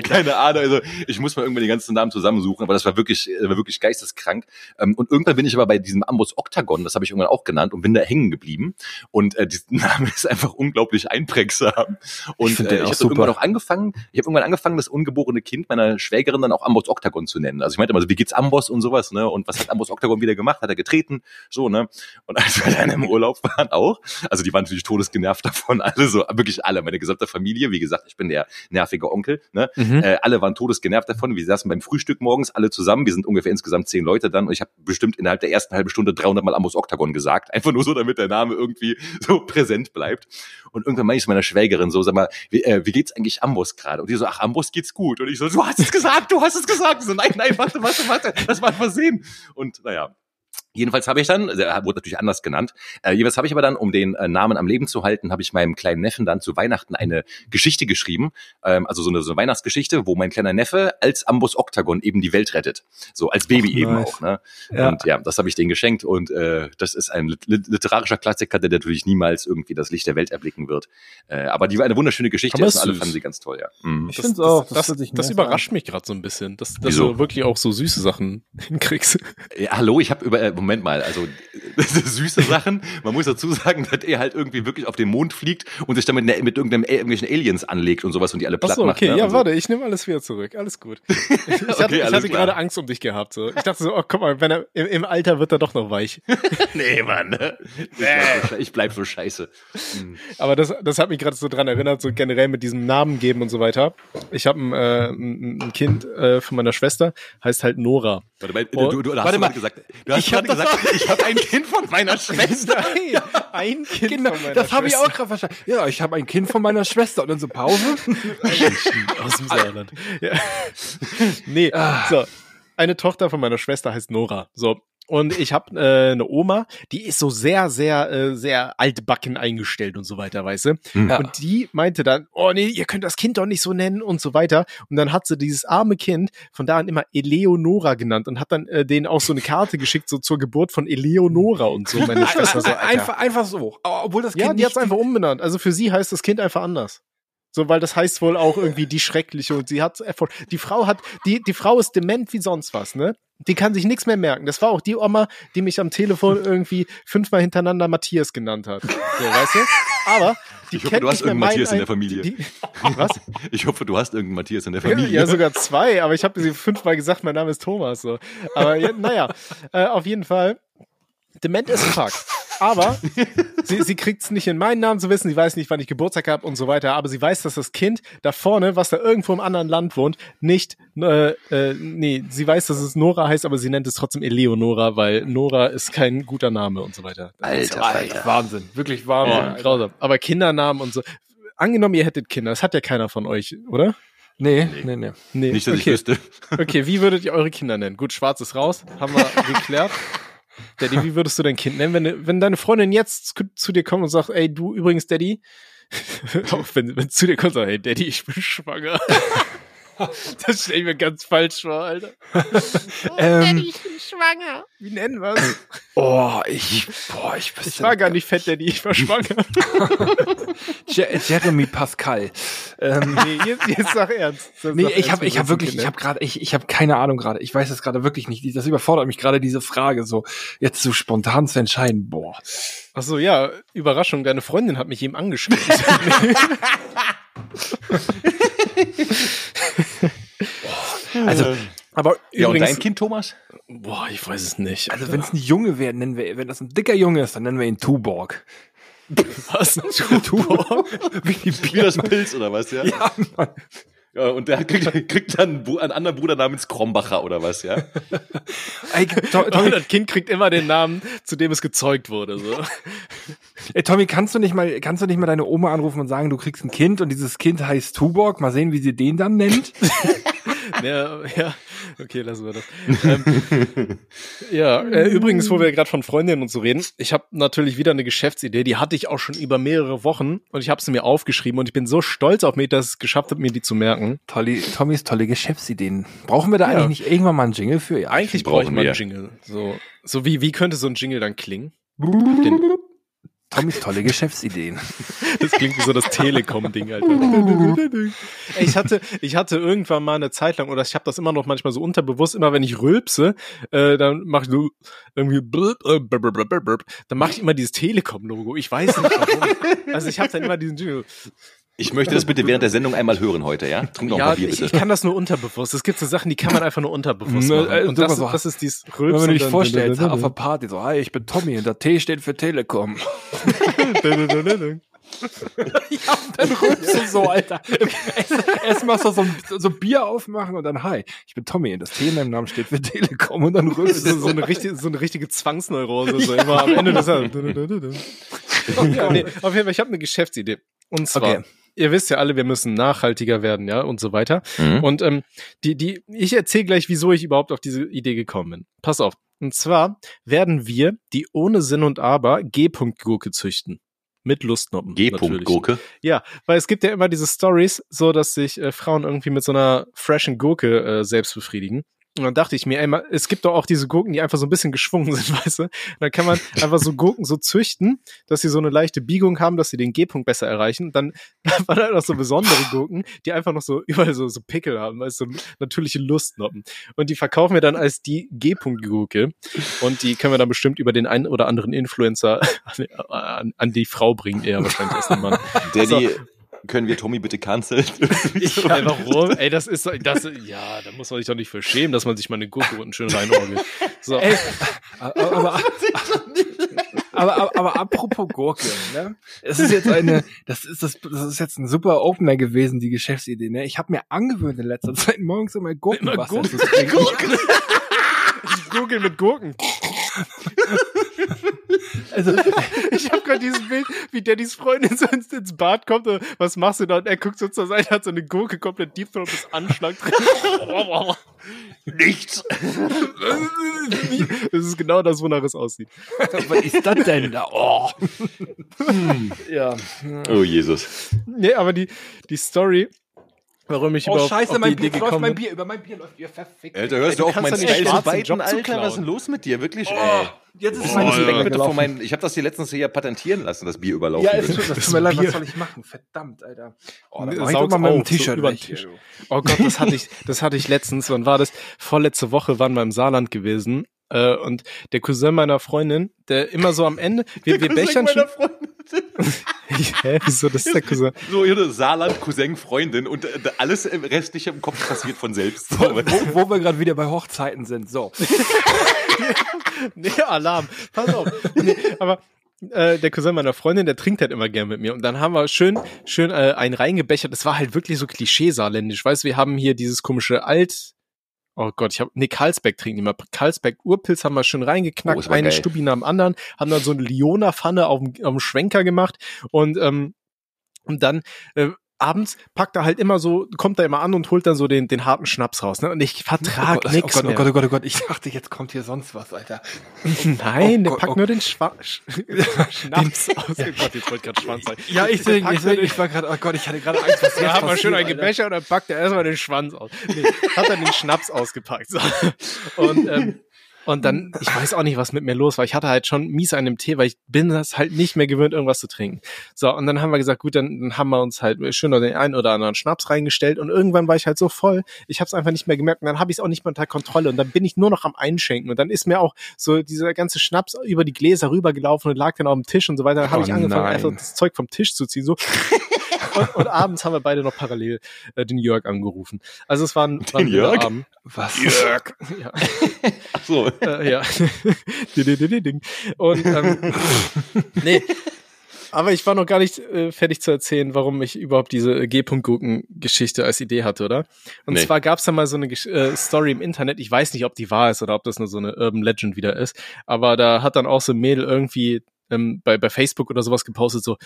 Keine Ahnung. Also ich muss mal irgendwann die ganzen Namen zusammensuchen, aber das war wirklich, äh, war wirklich geisteskrank. Ähm, und irgendwann bin ich aber bei diesem Ambus Octagon, das habe ich irgendwann auch genannt, und bin da hängen geblieben. Und äh, dieser Name ist einfach unglaublich einprägsam. Und find äh, ich habe irgendwann auch angefangen, ich habe irgendwann angefangen, das ungeborene Kind meiner Schwägerin dann auch Ambos Octagon zu nennen. Also ich meinte immer so, wie geht's Amboss und sowas, ne? Und was hat Ambos Octagon wieder gemacht? Hat er getreten? So, ne? Und als wir dann im Urlaub waren auch, also die waren natürlich todesgenervt davon, alle so, wirklich alle, meine gesamte Familie, wie gesagt, ich bin der nervige Onkel, ne? Mhm. Äh, alle waren todesgenervt davon. Wir saßen beim Frühstück morgens alle zusammen. Wir sind ungefähr insgesamt zehn Leute dann. Und ich habe bestimmt innerhalb der ersten halben Stunde 300 Mal Ambos Octagon gesagt. Einfach nur so, damit der Name irgendwie so präsent bleibt. Und irgendwann meine ich zu meiner Schwägerin so, sag mal, wie, äh, wie geht's eigentlich Ambos gerade? Und die so, ach, Ambos geht's gut. Und ich so, du hast es gesagt, du hast es gesagt. Ich so, nein, nein, warte, warte, warte. Das war ein Versehen. Und naja, Jedenfalls habe ich dann, der wurde natürlich anders genannt, äh, jedenfalls habe ich aber dann, um den äh, Namen am Leben zu halten, habe ich meinem kleinen Neffen dann zu Weihnachten eine Geschichte geschrieben, ähm, also so eine, so eine Weihnachtsgeschichte, wo mein kleiner Neffe als Ambus Octagon eben die Welt rettet, so als Baby Ach, eben nice. auch. Ne? Ja. Und ja, das habe ich denen geschenkt und äh, das ist ein lit literarischer Klassiker, der natürlich niemals irgendwie das Licht der Welt erblicken wird. Äh, aber die war eine wunderschöne Geschichte Aber und alle fanden sie ganz toll, ja. Mhm. Ich find's auch, das Das, das, das überrascht mich gerade so ein bisschen, dass, dass Wieso? du wirklich auch so süße Sachen hinkriegst. Ja, hallo, ich habe über äh, Moment mal, also süße Sachen. Man muss dazu sagen, dass er halt irgendwie wirklich auf den Mond fliegt und sich damit mit irgendeinem irgendwelchen Aliens anlegt und sowas und die alle platt Achso, macht. okay, ne? ja, so. warte, ich nehme alles wieder zurück. Alles gut. Ich hatte, Okay, ich alles hatte klar. gerade Angst um dich gehabt. So. Ich dachte so, oh, guck mal, wenn er im, im Alter wird er doch noch weich. Nee, Mann. Ne? Ich, bleib so, sche- ich bleib so scheiße. Mhm. Aber das, das hat mich gerade so dran erinnert, so generell mit diesem Namen geben und so weiter. Ich habe ein, äh, ein ein Kind äh, von meiner Schwester, heißt halt Nora. Warte mal, du, du, du warte hast mal. gerade gesagt, du hast Ich gerade gesagt, ich habe ein Kind von meiner Schwester. Nein, ein Kind Genau, von meiner das habe ich auch gerade verstanden. Ja, ich habe ein Kind von meiner Schwester und dann so Pause. aus dem Sauerland. Ja. Nee, so. Eine Tochter von meiner Schwester heißt Nora. So. Und ich habe äh, eine Oma, die ist so sehr, sehr, äh, sehr altbacken eingestellt und so weiter, weißt du? Ja. Und die meinte dann, oh nee, ihr könnt das Kind doch nicht so nennen und so weiter. Und dann hat sie dieses arme Kind von da an immer Eleonora genannt und hat dann äh, denen auch so eine Karte geschickt, so zur Geburt von Eleonora und so. Meine Schwester so, Alter. einfach, einfach so. Obwohl das Kind Ja, die hat's einfach umbenannt. Also für sie heißt das Kind einfach anders. So, weil das heißt wohl auch irgendwie die Schreckliche und sie hat Erfolg. Die Frau hat, die, die Frau ist dement wie sonst was, ne? Die kann sich nichts mehr merken. Das war auch die Oma, die mich am Telefon irgendwie fünfmal hintereinander Matthias genannt hat. So, weißt du? Aber die Ich hoffe, kennt du hast irgendeinen Matthias in der Familie. Die, die, was? Ich hoffe, du hast irgendeinen Matthias in der Familie. ja, sogar zwei, aber ich habe sie fünfmal gesagt, mein Name ist Thomas. So. Aber ja, naja, äh, auf jeden Fall. Dement ist fuck. Aber sie, sie kriegt es nicht in meinen Namen zu wissen, sie weiß nicht, wann ich Geburtstag habe und so weiter, aber sie weiß, dass das Kind da vorne, was da irgendwo im anderen Land wohnt, nicht, äh, äh, nee, sie weiß, dass es Nora heißt, aber sie nennt es trotzdem Eleonora, weil Nora ist kein guter Name und so weiter. Alter, Alter, Wahnsinn. Wirklich Wahnsinn. Ja, grausam. Aber Kindernamen und so. Angenommen, ihr hättet Kinder, das hat ja keiner von euch, oder? Nee, nee, nee. Nee. Nicht, dass ich okay. wüsste. Okay, wie würdet ihr eure Kinder nennen? Gut, schwarz ist raus, haben wir geklärt. Daddy, wie würdest du dein Kind nennen, wenn, wenn deine Freundin jetzt zu, zu dir kommt und sagt, ey, du übrigens, Daddy, auch wenn, wenn zu dir kommt und sagt, hey, Daddy, ich bin schwanger. das stelle ich mir ganz falsch vor, Alter. Ähm, ich bin schwanger. Wie nennen wir es? oh, ich, boah, ich Ich war gar nicht fett, Daddy, ich war schwanger. Je Jeremy Pascal. Ähm, nee, jetzt, jetzt sag ernst. Sag nee, ernst, ich habe wie ich hab wirklich, ich habe gerade, ich, ich habe keine Ahnung gerade. Ich weiß es gerade wirklich nicht. Das überfordert mich gerade diese Frage so jetzt so spontan zu entscheiden. Boah. Ach so, ja, Überraschung, deine Freundin hat mich eben angeschrieben. Also, Aber Ja, und übrigens, dein Kind, Thomas? boah, ich weiß es nicht. also wenn es ein Junge wäre, nennen wir, wenn das ein dicker Junge ist, dann nennen wir ihn Tuborg. was? Tuborg? Wie die Wie das Pilz oder was, ja? Ja, Mann. Ja, und der kriegt, kriegt dann einen, einen anderen Bruder namens Krombacher oder was, ja? Ey, To- Und Tommy, das Kind kriegt immer den Namen, zu dem es gezeugt wurde. So. ey, Tommy, kannst du nicht mal, kannst du nicht mal deine Oma anrufen und sagen, du kriegst ein Kind und dieses Kind heißt Tuborg? Mal sehen, wie sie den dann nennt. ja, ja, okay, lassen wir das. Ähm, ja, äh, übrigens, wo wir gerade von Freundinnen und so reden, ich habe natürlich wieder eine Geschäftsidee, die hatte ich auch schon über mehrere Wochen und ich habe sie mir aufgeschrieben und ich bin so stolz auf mich, dass ich es geschafft habe, mir die zu merken. Tolle, Tommys tolle Geschäftsideen. Brauchen wir da Ja. eigentlich nicht irgendwann mal einen Jingle für? Ja, Eigentlich brauchen brauche ich mal einen wir. Jingle. So, so wie, wie könnte so ein Jingle dann klingen? Tommys tolle Geschäftsideen. Das klingt wie so das Telekom-Ding, Alter. Ey, ich hatte, ich hatte irgendwann mal eine Zeit lang, oder ich habe das immer noch manchmal so unterbewusst, immer wenn ich rülpse, äh, dann mache ich so irgendwie blub, äh, blub, blub, blub, blub, dann mache ich immer dieses Telekom-Logo. Ich weiß nicht warum. Also ich habe dann immer diesen Jingle. Ich möchte das bitte während der Sendung einmal hören heute, ja? Trink noch Ja, mal Bier, ich, bitte. ich kann das nur unterbewusst. Es gibt so Sachen, die kann man einfach nur unterbewusst Ne, machen. äh, Und das, so, das ist dieses Wenn Rülpsen. man nicht und dann- vorstellt, auf der Party so, hi, ich bin Tommy und der T steht für Telekom. ja, und dann rülpst du so, Alter. Erst, erst machst du so ein so Bier aufmachen und dann, hi, ich bin Tommy und das T in meinem Namen steht für Telekom und dann rülpst so, du so, eine richtige, so eine richtige Zwangsneurose, so immer am Ende des ja, nee, Auf jeden Fall, ich habe eine Geschäftsidee. Und zwar, Okay. Ihr wisst ja alle, wir müssen nachhaltiger werden, ja, und so weiter. Mhm. Und ähm, die, die, ich erzähle gleich, wieso ich überhaupt auf diese Idee gekommen bin. Pass auf. Und zwar werden wir die ohne Sinn und Aber G-Punkt-Gurke züchten. Mit Lustnoppen. G-Punkt-Gurke. Ja, weil es gibt ja immer diese Stories, so dass sich äh, Frauen irgendwie mit so einer freshen Gurke äh, selbst befriedigen. Und dann dachte ich mir, ey, es gibt doch auch diese Gurken, die einfach so ein bisschen geschwungen sind, weißt du? Und dann kann man einfach so Gurken so züchten, dass sie so eine leichte Biegung haben, dass sie den G-Punkt besser erreichen. Und dann waren halt auch so besondere Gurken, die einfach noch so überall so, so Pickel haben, weißt du, so natürliche Lustnoppen. Und die verkaufen wir dann als die G-Punkt-Gurke. Und die können wir dann bestimmt über den einen oder anderen Influencer an, an, an die Frau bringen, eher wahrscheinlich als den Mann. Daddy, können wir Tommy bitte canceln? Ey, warum? Ey, das ist, das, ja, da muss man sich doch nicht für schämen, dass man sich mal eine Gurke unten schön reinorgelt. So. Ey, aber, aber, aber, aber, aber apropos Gurke, ne? Es ist jetzt eine, das ist das, das ist jetzt ein super Opener gewesen, die Geschäftsidee, ne? Ich habe mir angewöhnt in letzter Zeit morgens immer Gurkenwasser Gurken- zu trinken. Gurkel mit Gurken. Also, Ich habe gerade dieses Bild, wie Daddys Freundin so ins, ins Bad kommt und was machst du da? Und er guckt so zur Seite, hat so eine Gurke komplett Deep Throat bis Anschlag drin. Nichts. Das ist genau das, wonach es aussieht. was ist das denn da? Oh. ja. Oh Jesus. Nee, aber die, die Story, warum ich Oh, überhaupt scheiße, auf die mein Idee Bier, läuft gekommen mein. Bier, über mein Bier läuft ihr verfickt. Alter, hörst du auf meinen schwarzen zu Job zu Alter? klauen. Was ist denn los mit dir? Wirklich, Oh, ey. jetzt ist Oh, mein Bier bitte von meinem, ich habe das hier letztens hier patentieren lassen, das Bier überlaufen Ja, tut, das Das tut mir leid, Bier. was soll ich machen? Verdammt, Alter. Oh, dann mal mit dem auf, so T-Shirt über den. Tisch. Oh Gott, das hatte ich, das hatte ich letztens. Wann war das? Vorletzte Woche waren wir im Saarland gewesen. Äh, und der Cousin meiner Freundin, der immer so am Ende, wir, wir bechern schon. Hä, wieso, das ist der Cousin. So ihre Saarland, Cousin, Freundin und äh, alles im restliche im Kopf passiert von selbst. Wo, wo wir gerade wieder bei Hochzeiten sind. So. Nee, Alarm. Pass auf. Nee, aber äh, der Cousin meiner Freundin, der trinkt halt immer gern mit mir. Und dann haben wir schön, schön äh, einen reingebechert. Das war halt wirklich so klischee-saarländisch. Weißt du, wir haben hier dieses komische Alt. Oh Gott, ich habe nee, Karlsberg trinken die mal. Karlsberg Urpilz haben wir schön Oh, reingeknackt, ist aber eine geil. Stubi nach dem anderen, haben dann so eine Liona-Pfanne auf dem, auf dem Schwenker gemacht und ähm, und dann äh, abends packt er halt immer so, kommt er immer an und holt dann so den, den harten Schnaps raus. Ne? Und ich vertrag oh Gott, nix oh Gott, mehr. oh Gott, oh Gott, oh Gott. Ich dachte, jetzt kommt hier sonst was, Alter. Nein, Oh der Gott, packt oh nur den Schwa Sch Schnaps aus. Oh Gott, jetzt wollte gerade Schwanz sagen. Ja, ich, ich, den- ich war gerade, oh Gott, ich hatte gerade Angst, was Da jetzt hat man schön Alter. Gebecher und dann packt er erstmal den Schwanz aus. Nee, hat dann den Schnaps ausgepackt. So. Und, ähm, und dann, ich weiß auch nicht, was mit mir los war. Ich hatte halt schon mies an dem Tee, weil ich bin das halt nicht mehr gewöhnt, irgendwas zu trinken. So, und dann haben wir gesagt, gut, dann, dann haben wir uns halt schön noch den einen oder anderen Schnaps reingestellt und irgendwann war ich halt so voll, ich habe es einfach nicht mehr gemerkt und dann habe ich es auch nicht mehr unter Kontrolle und dann bin ich nur noch am Einschenken und dann ist mir auch so dieser ganze Schnaps über die Gläser rübergelaufen und lag dann auf dem Tisch und so weiter. Dann habe Oh ich angefangen, nein. einfach das Zeug vom Tisch zu ziehen, so und, und abends haben wir beide noch parallel äh, den Jörg angerufen. Also es war ein, war ein Den wilder Jörg? Abend. Was? Jörg. Ja, Ach so. äh, ja. Ding, ding, ding, ding. Und ähm, nee. Aber ich war noch gar nicht äh, fertig zu erzählen, warum ich überhaupt diese äh, G-Punkt-Gurken-Geschichte als Idee hatte, oder? Und Nee. zwar gab es da mal so eine Gesch äh, Story im Internet, ich weiß nicht, ob die wahr ist oder ob das nur so eine Urban Legend wieder ist, aber da hat dann auch so ein Mädel irgendwie ähm, bei, bei Facebook oder sowas gepostet, so,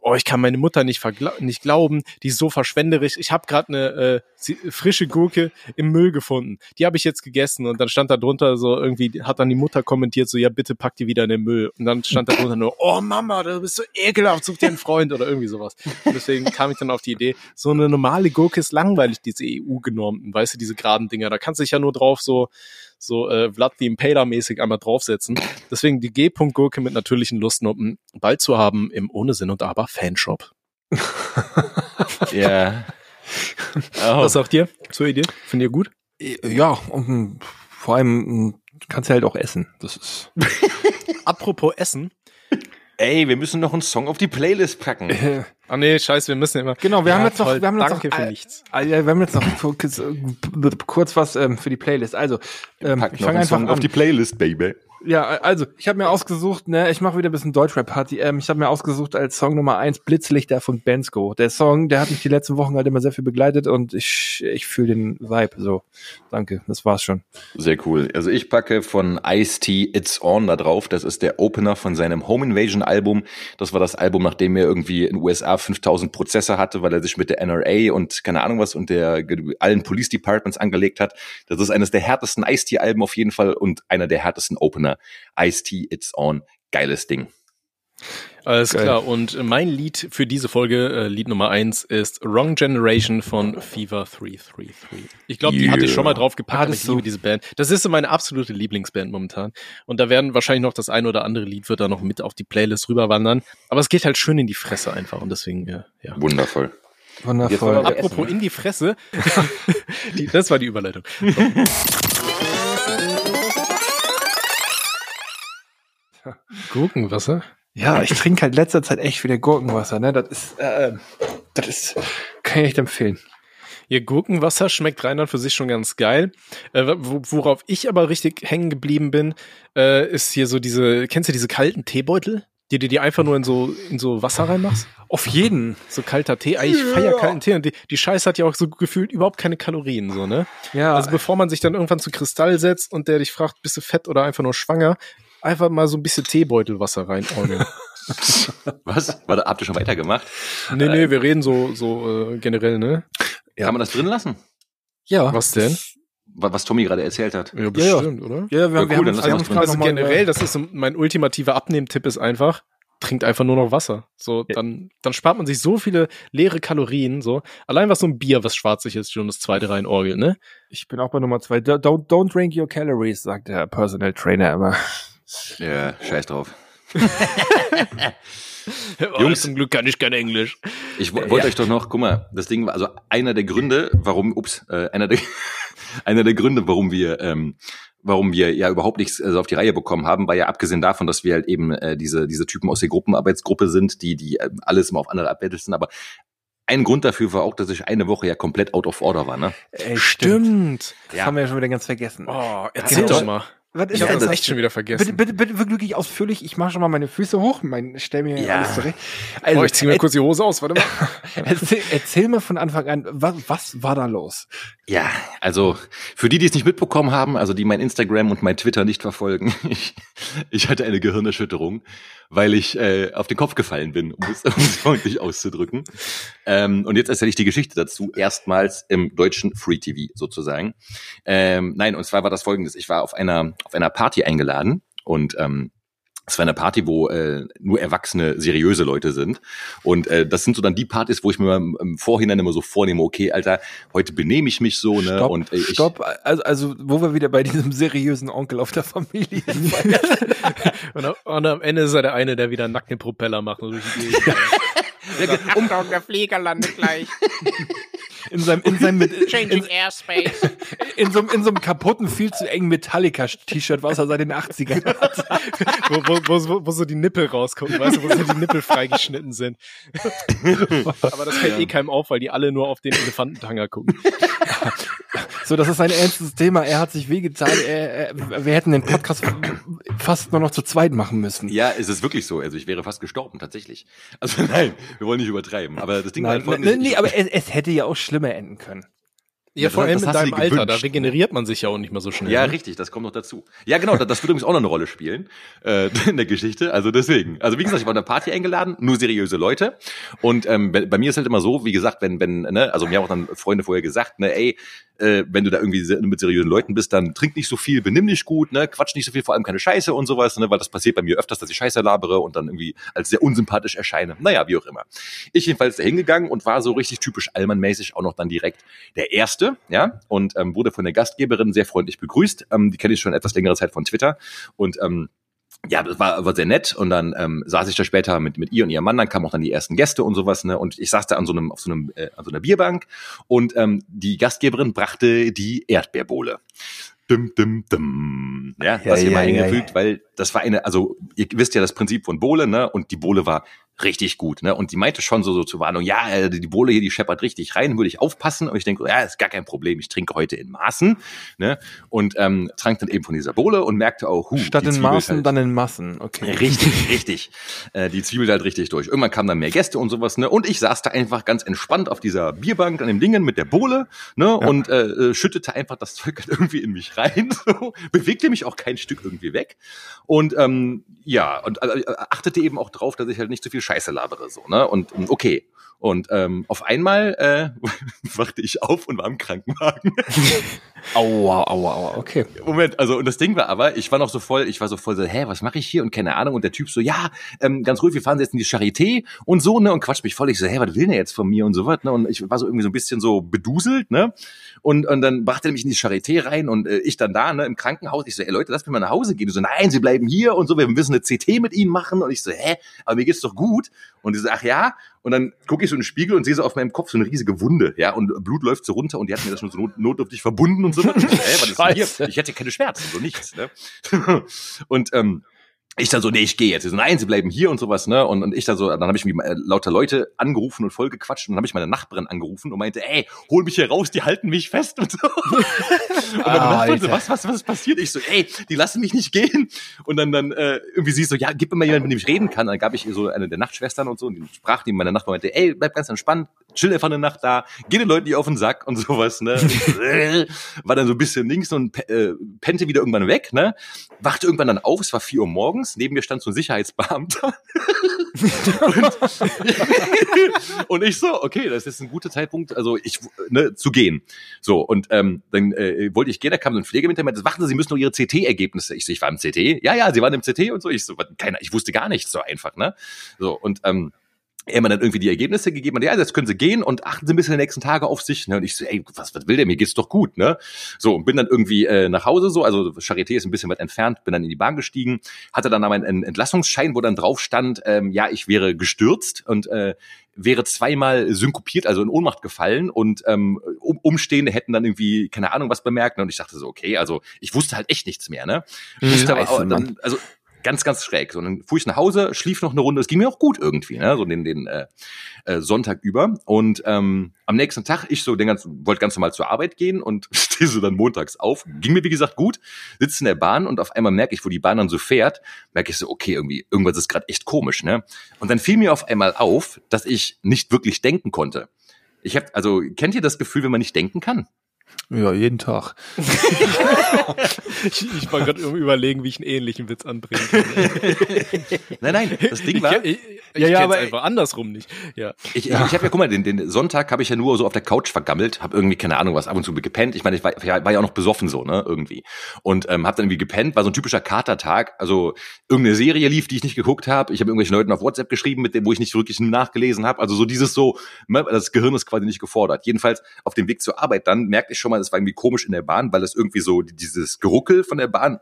oh, ich kann meine Mutter nicht, nicht glauben, die ist so verschwenderisch. Ich habe gerade eine äh, frische Gurke im Müll gefunden. Die habe ich jetzt gegessen und dann stand da drunter so irgendwie, hat dann die Mutter kommentiert, so, ja, bitte pack die wieder in den Müll. Und dann stand da drunter nur, oh Mama, du bist so ekelhaft, such dir einen Freund oder irgendwie sowas. Und deswegen kam ich dann auf die Idee, so eine normale Gurke ist langweilig, diese EU-genormten, weißt du, diese geraden Dinger. Da kannst du dich ja nur drauf so, so äh, Vlad the Impaler-mäßig einmal draufsetzen. Deswegen die G-Punkt-Gurke mit natürlichen Lustnoppen bald zu haben im Ohne Sinn und Aber Fanshop. Ja. Oh. Was sagt ihr zur Idee? Findet ihr gut? Ja, und mm, vor allem kannst du halt auch essen. Das ist. Apropos Essen. Ey, wir müssen noch einen Song auf die Playlist packen. Ah nee, scheiße, wir müssen immer. Genau, wir Ja, haben jetzt noch, toll. wir haben jetzt Danke noch, für äh, nichts. Ja, wir haben jetzt noch kurz, äh, kurz was ähm, für die Playlist. Also, ähm, Pack ich noch fange einfach Song an. auf die Playlist, Baby. Ja, also ich habe mir ausgesucht, ne, ich mache wieder ein bisschen Deutschrap-Party. Ähm, ich habe mir ausgesucht als Song Nummer eins Blitzlichter von Bensko. Der Song, der hat mich die letzten Wochen halt immer sehr viel begleitet und ich, ich fühle den Vibe. So, danke, das war's schon. Sehr cool. Also ich packe von Ice-T It's On da drauf. Das ist der Opener von seinem Home Invasion Album. Das war das Album, nachdem er irgendwie in den USA USA 5000 Prozesse hatte, weil er sich mit der NRA und keine Ahnung was und der allen Police Departments angelegt hat. Das ist eines der härtesten Ice-T-Alben auf jeden Fall und einer der härtesten Opener. Ice-T, It's On. Geiles Ding. Alles Geil. klar. Und mein Lied für diese Folge, äh, Lied Nummer eins, ist Wrong Generation von Fever 333. Ich glaube, yeah. die hatte ich schon mal drauf gepackt. Ah, ich so. liebe diese Band. Das ist meine absolute Lieblingsband momentan. Und da werden wahrscheinlich noch das ein oder andere Lied wird da noch mit auf die Playlist rüberwandern. Aber es geht halt schön in die Fresse einfach. Und deswegen, ja. ja. Wundervoll. Wundervoll. Apropos in die Fresse. die, das war die Überleitung. Gurkenwasser? Ja, ich trinke halt letzter Zeit echt wieder Gurkenwasser, ne? Das ist, äh, das ist, kann ich echt empfehlen. Ihr Gurkenwasser schmeckt rein für sich schon ganz geil. Äh, worauf ich aber richtig hängen geblieben bin, äh, ist hier so diese, kennst du diese kalten Teebeutel? Die du dir einfach nur in so, in so Wasser reinmachst? Auf jeden. So kalter Tee. Ich ja. feier kalten Tee. Und die, die Scheiße hat ja auch so gefühlt überhaupt keine Kalorien, so, ne? Ja. Also bevor man sich dann irgendwann zu Kristall setzt und der dich fragt, bist du fett oder einfach nur schwanger, einfach mal so ein bisschen Teebeutelwasser reinordnen. Was? War da, habt ihr schon weitergemacht? Nee, nee, wir reden so, so äh, generell, ne? Ja. Kann man das drin lassen? Ja. Was denn? Was Tommy gerade erzählt hat. Ja, bestimmt, ja, oder? Ja, wir, ja, wir cool, haben, wir haben also generell, das ist mein ultimativer Abnehmtipp ist einfach, trinkt einfach nur noch Wasser. So, ja. dann, dann spart man sich so viele leere Kalorien, so. Allein was so ein Bier, was schwarzig ist, schon das zweite rein orgel, ne? Ich bin auch bei Nummer zwei. Don't, don't drink your calories, sagt der Personal Trainer immer. Ja, scheiß drauf. oh, Jungs, zum Glück kann ich kein Englisch. Ich wollte ja. euch doch noch, guck mal, das Ding war, also einer der Gründe, warum, ups, äh, einer der, einer der Gründe, warum wir, ähm, warum wir ja überhaupt nichts also auf die Reihe bekommen haben, war ja abgesehen davon, dass wir halt eben äh, diese diese Typen aus der Gruppenarbeitsgruppe sind, die die äh, alles immer auf andere abbetteln, aber ein Grund dafür war auch, dass ich eine Woche ja komplett out of order war, ne? Ey, stimmt. Das ja. haben wir ja schon wieder ganz vergessen. Oh, erzähl ja, doch mal. Was ich habe das echt schon wieder vergessen. Bitte, bitte, bitte wirklich ausführlich. Ich mache schon mal meine Füße hoch. Mein, stell mir ja. alles zurecht. Also, oh, ich ziehe mir kurz die Hose aus. Warte mal. erzähl, erzähl mal von Anfang an, was, was war da los? Ja, also für die, die es nicht mitbekommen haben, also die mein Instagram und mein Twitter nicht verfolgen, ich, ich hatte eine Gehirnerschütterung weil ich äh, auf den Kopf gefallen bin, um es, freundlich auszudrücken. Ähm, und jetzt erzähle ich die Geschichte dazu, erstmals im deutschen Free TV sozusagen. Ähm, nein, und zwar war das folgendes. Ich war auf einer, auf einer Party eingeladen und ähm, es war eine Party, wo äh, nur erwachsene, seriöse Leute sind. Und äh, das sind so dann die Partys, wo ich mir im Vorhinein immer so vornehme, okay, Alter, heute benehme ich mich so, ne? Stopp, und äh, ich, Stopp, also, also wo wir wieder bei diesem seriösen Onkel auf der Familie und, und, am Ende ist er der eine, der wieder nackte Propeller macht. Und durch die Achtung, der Flieger landet gleich. In seinem, in seinem, mit, Changing in, Airspace. In so, in so einem kaputten, viel zu engen Metallica-T-Shirt, was er seit den 80ern hat. wo, wo, wo, wo so die Nippel rauskommen, weißt du, wo so die Nippel freigeschnitten sind. Aber das fällt eh keinem auf, weil die alle nur auf den Elefantentanger gucken. So, das ist ein ernstes Thema. Er hat sich wehgetan. Er, er, wir hätten den Podcast fast nur noch zu zweit machen müssen. Ja, es ist wirklich so. Also ich wäre fast gestorben, tatsächlich. Also nein, wir wollen nicht übertreiben. Aber das Ding nein, war nee, nee, aber es, es hätte ja auch schlimmer enden können. Ja, vor allem in deinem Alter, da regeneriert man sich ja auch nicht mehr so schnell. Ja, ne? richtig, das kommt noch dazu. Ja, genau, das, das wird übrigens auch noch eine Rolle spielen äh, in der Geschichte. Also deswegen. Also wie gesagt, ich war auf einer Party eingeladen, nur seriöse Leute. Und ähm, bei, bei mir ist halt immer so, wie gesagt, wenn, wenn, ne, also mir haben auch dann Freunde vorher gesagt, ne, ey, äh, wenn du da irgendwie mit seriösen Leuten bist, dann trink nicht so viel, benimm dich gut, ne, quatsch nicht so viel, vor allem keine Scheiße und sowas, ne, weil das passiert bei mir öfters, dass ich Scheiße labere und dann irgendwie als sehr unsympathisch erscheine. Naja, wie auch immer. Ich jedenfalls da hingegangen und war so richtig typisch Allmann-mäßig auch noch dann direkt der Erste, ja, und ähm, wurde von der Gastgeberin sehr freundlich begrüßt. Ähm, die kenne ich schon etwas längere Zeit von Twitter und ähm, ja, das war, war sehr nett und dann ähm, saß ich da später mit mit ihr und ihrem Mann, dann kamen auch dann die ersten Gäste und sowas, ne? Und ich saß da an so einem auf so einem äh, an so einer Bierbank und ähm, die Gastgeberin brachte die Erdbeerbohle. Dum, dum, dum. Ja, ja was hier ja, mal hingefügt, ja, weil das war eine, also ihr wisst ja das Prinzip von Bohle, ne? Und die Bohle war richtig gut, ne? Und die meinte schon so, so zur Warnung, ja, äh, die Bohle hier, die scheppert richtig rein, würde ich aufpassen. Und ich denke, ja, ist gar kein Problem, ich trinke heute in Maßen, ne? Und ähm, trank dann eben von dieser Bohle und merkte auch, hu, Statt in Maßen, halt, dann in Massen, okay. Richtig, richtig. Äh, die zwiebelt halt richtig durch. Irgendwann kamen dann mehr Gäste und sowas, ne? Und ich saß da einfach ganz entspannt auf dieser Bierbank an dem Dingen mit der Bohle, ne? Ja. Und äh, äh schüttete einfach das Zeug halt irgendwie in mich rein, so. bewegte mich auch kein Stück irgendwie weg. Und ähm, ja, und äh, achtete eben auch drauf, dass ich halt nicht zu so viel Scheiße labere, so, ne? Und, und okay. Und ähm, auf einmal äh, wachte ich auf und war im Krankenwagen. Aua, aua, aua, okay. Moment, also und das Ding war aber, ich war noch so voll, ich war so voll so, hä, was mache ich hier? Und keine Ahnung. Und der Typ so, ja, ähm, ganz ruhig, wir fahren jetzt in die Charité und so, ne, und quatscht mich voll, ich so, hä, was will der jetzt von mir und so was, ne, und ich war so irgendwie so ein bisschen so beduselt, ne, und, und dann brachte er mich in die Charité rein und äh, ich dann da, ne, im Krankenhaus, ich so, ey Leute, lasst mich mal nach Hause gehen, und so, nein, sie bleiben hier und so, wir müssen eine CT mit ihnen machen. Und ich so, hä, aber mir geht's doch gut. Und die so, ach ja, und dann gucke ich so in den Spiegel und sehe so auf meinem Kopf so eine riesige Wunde, ja, und Blut läuft so runter und die hat mir das schon so not notdürftig verbunden und so. Und ich hä, was ist denn hier? Ich hätte keine Schmerzen, so nichts, ne? und ähm, ich dann so, nee, ich gehe jetzt. Sie so, nein, sie bleiben hier und sowas, ne? Und, und ich dann so, dann habe ich mir äh, lauter Leute angerufen und voll gequatscht und dann habe ich meine Nachbarin angerufen und meinte, ey, hol mich hier raus, die halten mich fest und so. und dann Ah, Nachbarin so, was, was, was ist passiert? Ich so, ey, die lassen mich nicht gehen. Und dann, dann äh, irgendwie sie so, ja, gib mir mal jemanden, mit dem ich reden kann. Dann gab ich ihr so eine der Nachtschwestern und so und die sprach die meine Nachbarin meinte, ey, bleib ganz entspannt, chill einfach eine Nacht da, geh den Leuten nicht auf den Sack und sowas, ne? War dann so ein bisschen links und äh, pennte wieder irgendwann weg, ne? Wachte irgendwann dann auf, es war vier Uhr morgens, neben mir stand so ein Sicherheitsbeamter. und, und ich so, okay, das ist ein guter Zeitpunkt, also ich, ne, zu gehen. So, und ähm, dann äh, wollte ich gehen, da kam so ein Pfleger mit meinte, warten Sie, Sie müssen noch Ihre CT-Ergebnisse. Ich so, ich war im CT? Ja, ja, Sie waren im CT und so. Ich so, keiner, ich wusste gar nichts so einfach, ne? So, und ähm, er mir dann irgendwie die Ergebnisse gegeben und ja, jetzt können Sie gehen und achten Sie ein bisschen in den nächsten Tage auf sich. Ne? Und ich so, ey, was, was will der? Mir geht's doch gut, ne? So, und bin dann irgendwie äh, nach Hause so, also Charité ist ein bisschen weit entfernt, bin dann in die Bahn gestiegen, hatte dann aber einen Entlassungsschein, wo dann drauf stand, ähm, ja, ich wäre gestürzt und äh, wäre zweimal synkopiert, also in Ohnmacht gefallen und ähm, um, Umstehende hätten dann irgendwie, keine Ahnung, was bemerkt. Ne? Und ich dachte so, okay, also ich wusste halt echt nichts mehr, ne? Ich wusste aber, Scheiße, auch, Mann. dann, also ganz, ganz schräg. So, dann fuhr ich nach Hause, schlief noch eine Runde. Es ging mir auch gut irgendwie, ne? so den, den äh, äh, Sonntag über. Und ähm, am nächsten Tag, ich so den ganzen, wollte ganz normal zur Arbeit gehen und stehe so dann montags auf. Ging mir, wie gesagt, gut, sitze in der Bahn und auf einmal merke ich, wo die Bahn dann so fährt, merke ich so, okay, irgendwie, irgendwas ist gerade echt komisch, ne? Und dann fiel mir auf einmal auf, dass ich nicht wirklich denken konnte. Ich habe, also kennt ihr das Gefühl, wenn man nicht denken kann? Ja, jeden Tag. Ich, ich war gerade überlegen, wie ich einen ähnlichen Witz anbringen kann. Nein, nein, das Ding war, ich, ich Ja, ja, kenn's aber- einfach andersrum nicht. Ja. Ich, ich, ich habe ja, guck mal, den, den Sonntag habe ich ja nur so auf der Couch vergammelt, habe irgendwie, keine Ahnung was, ab und zu gepennt. Ich meine, ich war, war ja auch noch besoffen so, ne, irgendwie. Und ähm, habe dann irgendwie gepennt, war so ein typischer Katertag. Also irgendeine Serie lief, die ich nicht geguckt habe. Ich habe irgendwelchen Leuten auf WhatsApp geschrieben, mit dem, wo ich nicht wirklich nachgelesen habe. Also so dieses so, ne, das Gehirn ist quasi nicht gefordert. Jedenfalls auf dem Weg zur Arbeit dann merkte ich schon mal, das war irgendwie komisch in der Bahn, weil es irgendwie so dieses Geruckel von der Bahn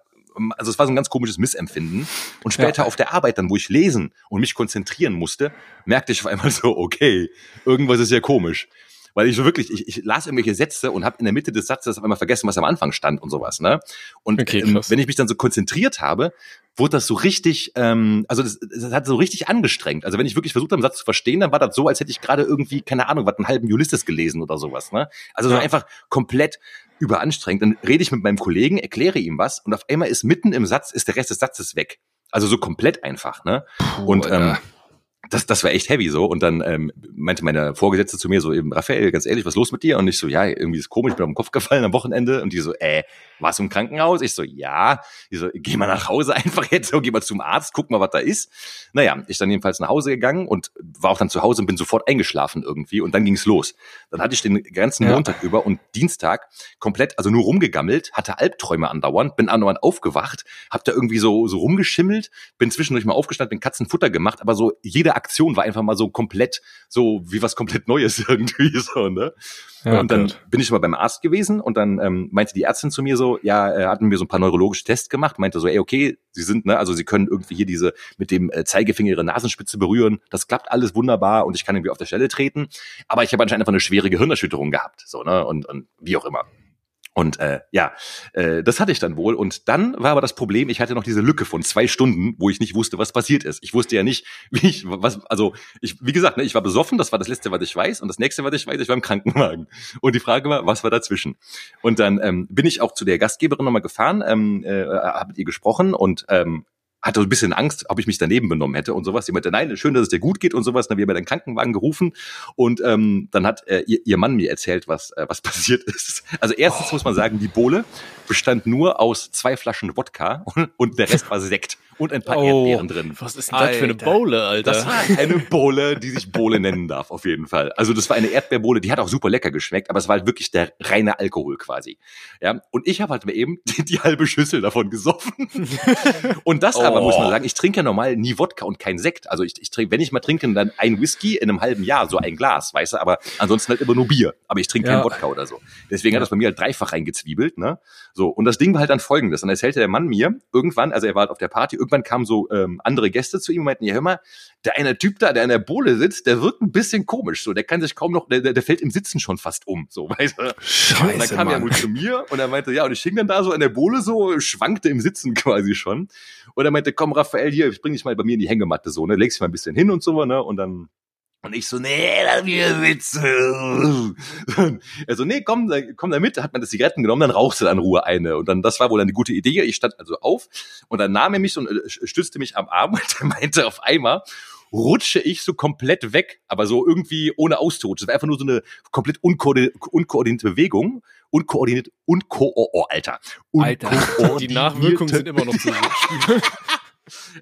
also es war so ein ganz komisches Missempfinden. Und später Ja. auf der Arbeit dann, wo ich lesen und mich konzentrieren musste, merkte ich auf einmal so, okay, irgendwas ist ja komisch. Weil ich so wirklich, ich, ich las irgendwelche Sätze und habe in der Mitte des Satzes auf einmal vergessen, was am Anfang stand und sowas. Ne? Und Okay, ähm, wenn ich mich dann so konzentriert habe, wurde das so richtig, ähm, also das, das hat so richtig angestrengt. Also wenn ich wirklich versucht habe, einen Satz zu verstehen, dann war das so, als hätte ich gerade irgendwie, keine Ahnung, was einen halben Ulysses gelesen oder sowas. Ne? Also so Ja. einfach komplett überanstrengend. Dann rede ich mit meinem Kollegen, erkläre ihm was und auf einmal ist mitten im Satz, ist der Rest des Satzes weg. Also so komplett einfach, ne? und ähm, Alter. Das, das war echt heavy so. Und dann ähm, meinte meine Vorgesetzte zu mir so eben, Raphael, ganz ehrlich, was ist los mit dir? Und ich so, ja, irgendwie ist komisch, ich bin auf den Kopf gefallen am Wochenende. Und die so, äh, warst du im Krankenhaus? Ich so, ja. Die so, geh mal nach Hause einfach jetzt, so, geh mal zum Arzt, guck mal, was da ist. Naja, ich dann jedenfalls nach Hause gegangen und war auch dann zu Hause und bin sofort eingeschlafen irgendwie. Und dann ging's los. Dann hatte ich den ganzen Ja. Montag über und Dienstag komplett, also nur rumgegammelt, hatte Albträume andauernd, bin andauernd aufgewacht, hab da irgendwie so, so rumgeschimmelt, bin zwischendurch mal aufgestanden, bin Katzenfutter gemacht, aber so jede Aktion war einfach mal so komplett, so wie was komplett Neues irgendwie so, ne? Ja, und dann bin ich mal beim Arzt gewesen und dann ähm, meinte die Ärztin zu mir so, ja, er hatten mir so ein paar neurologische Tests gemacht, meinte so, ey, okay, Sie sind, ne, also Sie können irgendwie hier diese mit dem äh, Zeigefinger Ihre Nasenspitze berühren, das klappt alles wunderbar und ich kann irgendwie auf der Stelle treten, aber ich habe anscheinend einfach eine schwere Gehirnerschütterung gehabt, so, ne, und, und wie auch immer. Und äh, ja, äh, das hatte ich dann wohl. Und dann war aber das Problem, ich hatte noch diese Lücke von zwei Stunden, wo ich nicht wusste, was passiert ist. Ich wusste ja nicht, wie ich, was, also ich, wie gesagt, ne, ich war besoffen, das war das letzte, was ich weiß. Und das nächste, was ich weiß, ich war im Krankenwagen. Und die Frage war, was war dazwischen? Und dann ähm, bin ich auch zu der Gastgeberin nochmal gefahren, ähm, äh, habe mit ihr gesprochen und ähm, hatte so ein bisschen Angst, ob ich mich daneben benommen hätte und sowas. Die meinte, nein, schön, dass es dir gut geht und sowas. Dann haben wir den Krankenwagen gerufen und ähm, dann hat äh, ihr, ihr Mann mir erzählt, was äh, was passiert ist. Also erstens muss man sagen, die Bohle bestand nur aus zwei Flaschen Wodka und, und der Rest war Sekt. Und ein paar Oh. Erdbeeren drin. Was ist denn das für eine. Bowle, Alter? Das war eine Bohle, die sich Bohle nennen darf, auf jeden Fall. Also das war eine Erdbeerbohle, die hat auch super lecker geschmeckt, aber es war halt wirklich der reine Alkohol quasi. Ja, und ich habe halt mir eben die, die halbe Schüssel davon gesoffen. und das aber, muss man sagen, ich trinke ja normal nie Wodka und kein Sekt. Also ich, ich trinke, wenn ich mal trinke, dann ein Whisky in einem halben Jahr, so ein Glas, weißt du, aber ansonsten halt immer nur Bier. Aber ich trinke Ja. kein Wodka oder so. Deswegen hat das bei mir halt dreifach reingezwiebelt, ne? So, und das Ding war halt dann folgendes. Dann erzählte der Mann mir, irgendwann, also er war halt auf der Party, irgendwann kamen so ähm, andere Gäste zu ihm und meinten, ja hör mal, der eine Typ da, der an der Bohle sitzt, der wirkt ein bisschen komisch. So, der kann sich kaum noch, der, der, fällt im Sitzen schon fast um. So, weißt du? und dann Scheiße, kam er Mann. wohl zu mir und er meinte, ja, und ich hing dann da so an der Bohle so, schwankte im Sitzen quasi schon. Und er meinte, komm, Raphael, hier, ich bring dich mal bei mir in die Hängematte so, ne, legst dich mal ein bisschen hin und so, ne, und dann und ich so, nee, lass mir Witze. Also, nee, komm, komm da mit. Da hat man das Zigaretten genommen, dann rauchst du dann in Ruhe eine. Und dann, das war wohl eine gute Idee. Ich stand also auf und dann nahm er mich und äh, stützte mich am Arm und er meinte auf einmal, rutsche ich so komplett weg, aber so irgendwie ohne auszurutschen. Es war einfach nur so eine komplett unkoordinierte, unkoordinierte Bewegung. Unkoordiniert, unko, oh, oh, Alter. Alter. Die Nachwirkungen sind immer noch spüren.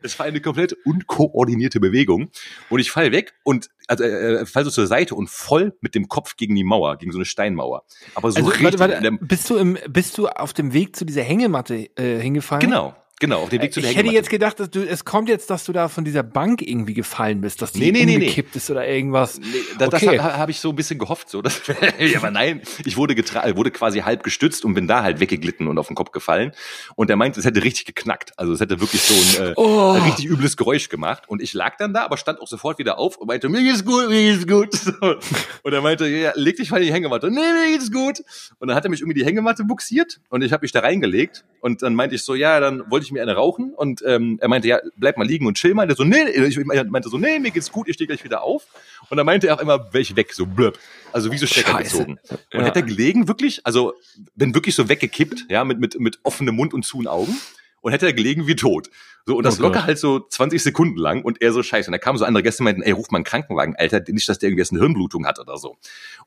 Es war eine komplett unkoordinierte Bewegung und ich fall weg und also äh, fall so zur Seite und voll mit dem Kopf gegen die Mauer, gegen so eine Steinmauer. Aber so Also, richtig. warte, warte, bist du im, bist du auf dem Weg zu dieser Hängematte äh, hingefallen? genau, genau, auf dem Weg zu der Ich hätte jetzt gedacht, dass du, es kommt jetzt, dass du da von dieser Bank irgendwie gefallen bist, dass die Nee, nee, nee, nee. umgekippt ist oder irgendwas. Nee, da, Das Okay. habe hab ich so ein bisschen gehofft. So. Das, aber nein, ich wurde, getra wurde quasi halb gestützt und bin da halt weggeglitten und auf den Kopf gefallen. Und er meinte, es hätte richtig geknackt. Also es hätte wirklich so ein, äh, Oh. ein richtig übles Geräusch gemacht. Und ich lag dann da, aber stand auch sofort wieder auf und meinte, mir geht's gut, mir geht's gut. So. Und er meinte, ja, leg dich mal in die Hängematte. Nee, mir geht's gut. Und dann hat er mich irgendwie die Hängematte buxiert und ich habe mich da reingelegt. Und dann meinte ich so, ja, dann wollte ich mir eine rauchen. Und ähm, er meinte, ja, bleib mal liegen und chill mal. Der so, nee, ich meinte so, nee, mir geht's gut, ich stehe gleich wieder auf. Und dann meinte er auch immer, welch weg, so blöb. Also wie so Stecker Scheiße. gezogen. Und Ja. hat er gelegen, wirklich, also bin wirklich so weggekippt, ja, mit, mit, mit offenem Mund und zuen Augen. Und hätte er gelegen wie tot. So, und das Oh locker Gott. halt so 20 Sekunden lang und er so scheiße. Und da kamen so andere Gäste und meinten, ey, ruf mal einen Krankenwagen, Alter, nicht, dass der irgendwie jetzt eine Hirnblutung hat oder so.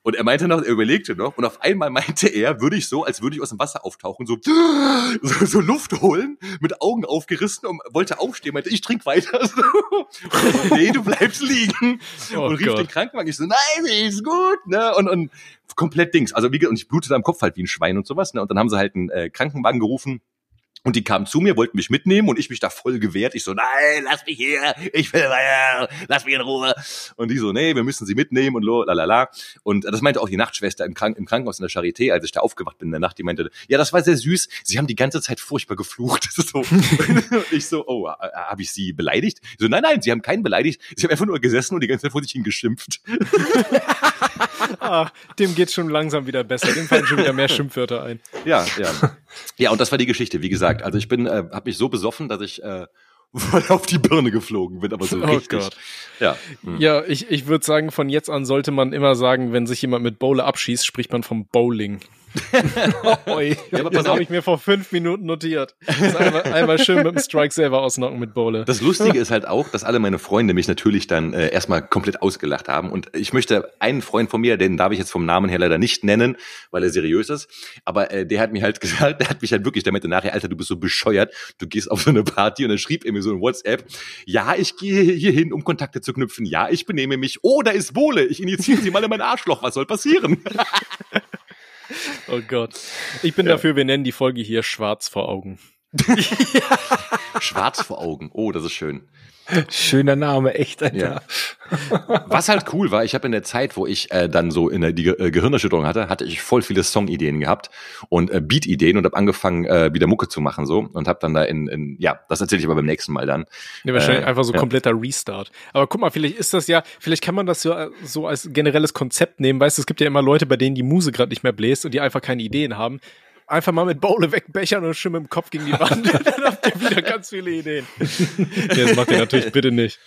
Und er meinte noch, er überlegte noch, und auf einmal meinte er, würde ich so, als würde ich aus dem Wasser auftauchen, so, so, so Luft holen, mit Augen aufgerissen und wollte aufstehen, meinte, ich trink weiter. So. So, nee, du bleibst liegen. Oh und rief Gott. den Krankenwagen. Ich so, nein, ist gut, ne? Und, und komplett Dings. Also wie und ich blutete am Kopf halt wie ein Schwein und sowas, ne? Und dann haben sie halt einen äh, Krankenwagen gerufen. Und die kamen zu mir, wollten mich mitnehmen und ich mich da voll gewehrt. Ich so, nein, lass mich hier, ich will weiter, lass mich in Ruhe. Und die so, nee, wir müssen sie mitnehmen und lo, lalala. Und das meinte auch die Nachtschwester im, Krank im Krankenhaus in der Charité, als ich da aufgewacht bin in der Nacht, die meinte, ja, das war sehr süß, sie haben die ganze Zeit furchtbar geflucht. So. und ich so, oh, äh, habe ich sie beleidigt? Ich so, nein, nein, sie haben keinen beleidigt, sie haben einfach nur gesessen und die ganze Zeit vor sich hingeschimpft. Ah, dem geht's schon langsam wieder besser. Dem fallen schon wieder mehr Schimpfwörter ein. Ja, ja. Ja, und das war die Geschichte, wie gesagt. Also ich bin, äh, habe mich so besoffen, dass ich äh, voll auf die Birne geflogen bin, aber so Oh richtig. Gott. Ja. Hm. Ja, ich, ich würde sagen, von jetzt an sollte man immer sagen, wenn sich jemand mit Bowle abschießt, spricht man vom Bowling. Oi. Ja, aber Das habe ich mir vor fünf Minuten notiert. Das einmal, einmal schön mit dem Strike selber ausnocken mit Bowle. Das Lustige ist halt auch, dass alle meine Freunde mich natürlich dann äh, erstmal komplett ausgelacht haben. Und ich möchte einen Freund von mir, den darf ich jetzt vom Namen her leider nicht nennen, weil er seriös ist, aber äh, der hat mir halt gesagt, der hat mich halt wirklich, der meinte nachher, Alter, du bist so bescheuert, du gehst auf so eine Party und dann schrieb er mir so in WhatsApp, ja, ich gehe hier hin, um Kontakte zu knüpfen, ja, ich benehme mich, oh, da ist Bohle, ich initiiere sie mal in mein Arschloch, was soll passieren? Oh Gott. Ich bin dafür, wir nennen die Folge hier Schwarz vor Augen. Schwarz vor Augen, oh, das ist schön. Schöner Name, echt, Alter. Ja. Was halt cool war, ich habe in der Zeit, wo ich äh, dann so in der die Ge äh, Gehirnerschütterung hatte, hatte ich voll viele Songideen gehabt und äh, Beat-Ideen und habe angefangen äh, wieder Mucke zu machen so und habe dann da in, in ja, das erzähle ich aber beim nächsten Mal dann. Ja, wahrscheinlich Äh, einfach so ja. kompletter Restart. Aber guck mal, vielleicht ist das ja, vielleicht kann man das so, so als generelles Konzept nehmen. Weißt du, es gibt ja immer Leute, bei denen die Muse gerade nicht mehr bläst und die einfach keine Ideen haben. Einfach mal mit Bowle wegbechern und schön mit dem Kopf gegen die Wand. Dann habt ihr wieder ganz viele Ideen. ja, das macht ihr natürlich bitte nicht.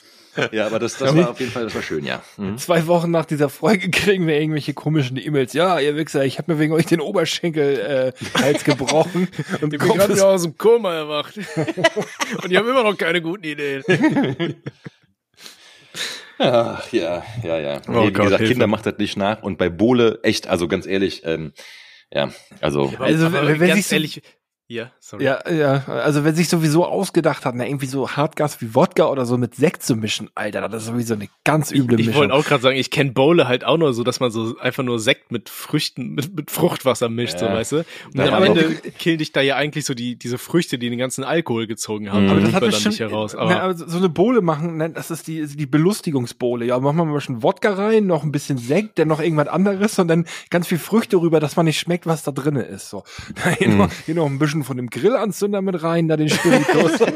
Ja, aber das, das war auf jeden Fall, das war schön, ja. Mhm. Zwei Wochen nach dieser Folge kriegen wir irgendwelche komischen E-Mails. Ja, ihr Wichser, ich habe mir wegen euch den Oberschenkel äh, Hals gebrochen. und Ich bin gerade aus dem Koma erwacht. und die haben immer noch keine guten Ideen. Ach, ja, ja, ja. Oh nee, wie Gott, gesagt, Hilfe. Kinder macht das nicht nach und bei Bohle echt, also ganz ehrlich, ähm, ja, also Also, Aber wenn ganz sich so- ehrlich, Ja, sorry. Ja, ja, also wenn sich sowieso ausgedacht hat, na, irgendwie so Hartgas wie Wodka oder so mit Sekt zu mischen, Alter, das ist sowieso eine ganz üble ich, ich Mischung. wollte auch gerade sagen, ich kenne Bowle halt auch nur so, dass man so einfach nur Sekt mit Früchten, mit, mit Fruchtwasser mischt, so Ja. weißt du. Und Da am Ende killen dich da ja eigentlich so die, diese Früchte, die den ganzen Alkohol gezogen haben. Mhm. Aber das hat man dann bestimmt, nicht heraus. na, Aber also so eine Bohle machen, ne, das ist die, die Belustigungsbohle. Ja, machen wir mal ein bisschen Wodka rein, noch ein bisschen Sekt, dann noch irgendwas anderes und dann ganz viel Früchte rüber, dass man nicht schmeckt, was da drinne ist. So. Hier, noch, hier noch ein bisschen von dem Grillanzünder mit rein, da den Spiritus.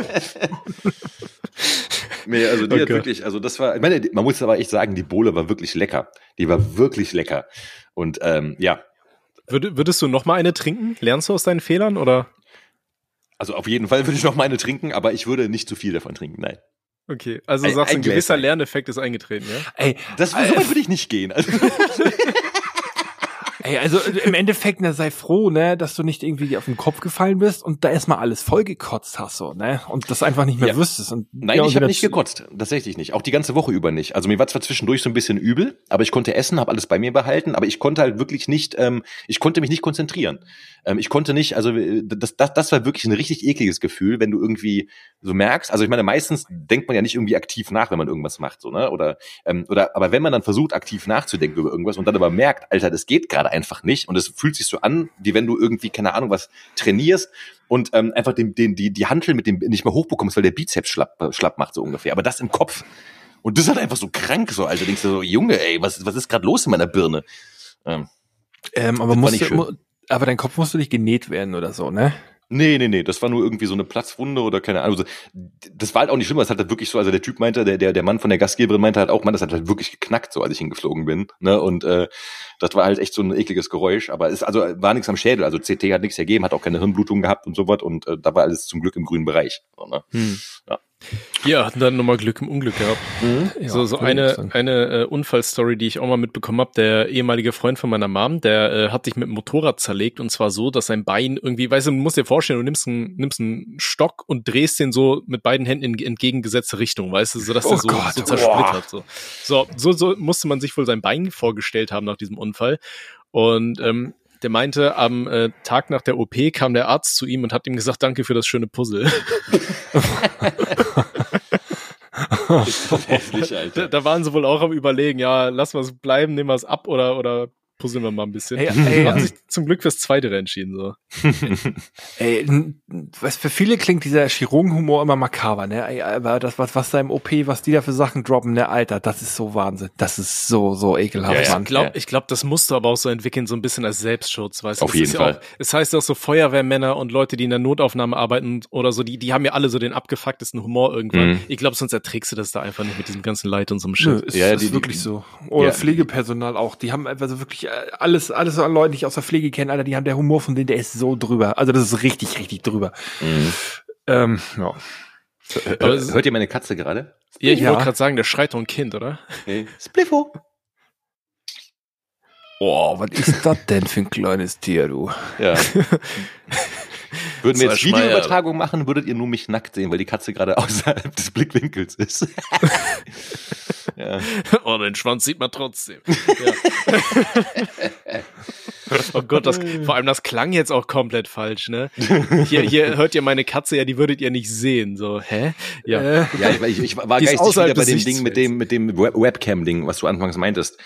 Nee, also die Oh hat wirklich, also das war, ich meine, man muss aber echt sagen, die Bohle war wirklich lecker. Die war wirklich lecker. Und ähm, ja, würd, würdest du noch mal eine trinken? Lernst du aus deinen Fehlern oder? also auf jeden Fall würde ich noch mal eine trinken, aber ich würde nicht zu viel davon trinken, nein. Okay, also Ein- sagst du, ein ein gewisser. Lerneffekt ist eingetreten, ja? ey, Das so weit würde ich nicht gehen. Also, ey, also im Endeffekt, ne, sei froh, ne, dass du nicht irgendwie auf den Kopf gefallen bist und da erstmal alles vollgekotzt hast, so, ne, und das einfach nicht mehr Ja. wüsstest. Und, Nein, ja, und ich habe nicht gekotzt. Tatsächlich nicht. Auch die ganze Woche über nicht. Also mir war zwar zwischendurch so ein bisschen übel, aber ich konnte essen, habe alles bei mir behalten, aber ich konnte halt wirklich nicht, ähm, ich konnte mich nicht konzentrieren. Ähm, ich konnte nicht, also äh, das, das, das war wirklich ein richtig ekliges Gefühl, wenn du irgendwie so merkst, also ich meine, meistens denkt man ja nicht irgendwie aktiv nach, wenn man irgendwas macht, so, ne? Oder, ähm, oder aber wenn man dann versucht, aktiv nachzudenken über irgendwas und dann aber merkt, Alter, das geht gerade einfach nicht und es fühlt sich so an, wie wenn du irgendwie, keine Ahnung, was trainierst und ähm, einfach den, den, die, die Hantel mit dem nicht mehr hochbekommst, weil der Bizeps schlapp, äh, schlapp macht, so ungefähr. Aber das im Kopf. Und das ist halt einfach so krank, so, Alter. Denkst du so, Junge, ey, was, was ist gerade los in meiner Birne? Ähm, Ähm, aber musst du, aber dein Kopf musste nicht genäht werden oder so, ne? Nee, nee, nee, das war nur irgendwie so eine Platzwunde oder keine Ahnung. Also, das war halt auch nicht schlimm, das hat halt wirklich so, also der Typ meinte, der, der, der Mann von der Gastgeberin meinte halt auch, man, das hat halt wirklich geknackt, so als ich hingeflogen bin. Ne? Und äh, das war halt echt so ein ekliges Geräusch, aber es also war nichts am Schädel, also CT hat nichts ergeben, hat auch keine Hirnblutung gehabt und sowas und äh, da war alles zum Glück im grünen Bereich. So, ne? Ja. Ja, hatten dann nochmal Glück im Unglück gehabt. Ja, so so eine, eine äh, Unfallstory, die ich auch mal mitbekommen habe. Der ehemalige Freund von meiner Mom, der äh, hat sich mit dem Motorrad zerlegt und zwar so, dass sein Bein irgendwie, weißt du, du musst dir vorstellen, du nimmst einen, nimmst einen Stock und drehst den so mit beiden Händen in entgegengesetzte Richtung, weißt du, so dass Oh der so, Gott, so zersplittert. So. so, so, so musste man sich wohl sein Bein vorgestellt haben nach diesem Unfall. Und ähm, der meinte, am äh, Tag nach der OP kam der Arzt zu ihm und hat ihm gesagt, danke für das schöne Puzzle. Hässlich, Da, da waren sie wohl auch am überlegen, ja, lassen wir es bleiben, nehmen wir es ab oder, oder puzzeln wir mal ein bisschen. Ey, ey, haben sich zum Glück fürs Zweite entschieden, so. Ey, was für viele klingt dieser Chirurgenhumor immer makaber, ne? Ey, aber das, was, was da im OP, was die da für Sachen droppen, ne, Alter, das ist so Wahnsinn. Das ist so, so ekelhaft, Ja. Ich glaube, ich glaub, das musst du aber auch so entwickeln, so ein bisschen als Selbstschutz, weißt du? Auf Das jeden ist ja Fall. Auch, es heißt auch so Feuerwehrmänner und Leute, die in der Notaufnahme arbeiten oder so, die, die haben ja alle so den abgefucktesten Humor irgendwann. Mhm. Ich glaube, sonst erträgst du das da einfach nicht mit diesem ganzen Leid und so einem Nö, Shit. ist, Ja, ist die- die- wirklich so. Oder Ja. Pflegepersonal auch. Die haben einfach so wirklich alles, alles so an Leuten, die ich aus der Pflege kenne, Alter, die haben der Humor von denen, der ist so drüber. Also das ist richtig, richtig drüber. Mhm. Ähm, ja. Aber Hört ihr meine Katze gerade? Ja, ich Ja. wollte gerade sagen, der schreit doch ein Kind, oder? Hey. Spliffo. Boah, was ist das denn für ein kleines Tier, du? Ja. Würden wir jetzt Schmeier. Videoübertragung machen, würdet ihr nur mich nackt sehen, weil die Katze gerade außerhalb des Blickwinkels ist. ja. Oh, den Schwanz sieht man trotzdem. Ja. oh Gott, das, vor allem das klang jetzt auch komplett falsch, ne? Hier, hier hört ihr meine Katze, ja, die würdet ihr nicht sehen. So, hä? Ja. Äh, Ja, ich, ich, ich war Die ist geistig außerhalb wieder bei des dem Ding mit dem, mit dem Web Webcam-Ding, was du anfangs meintest,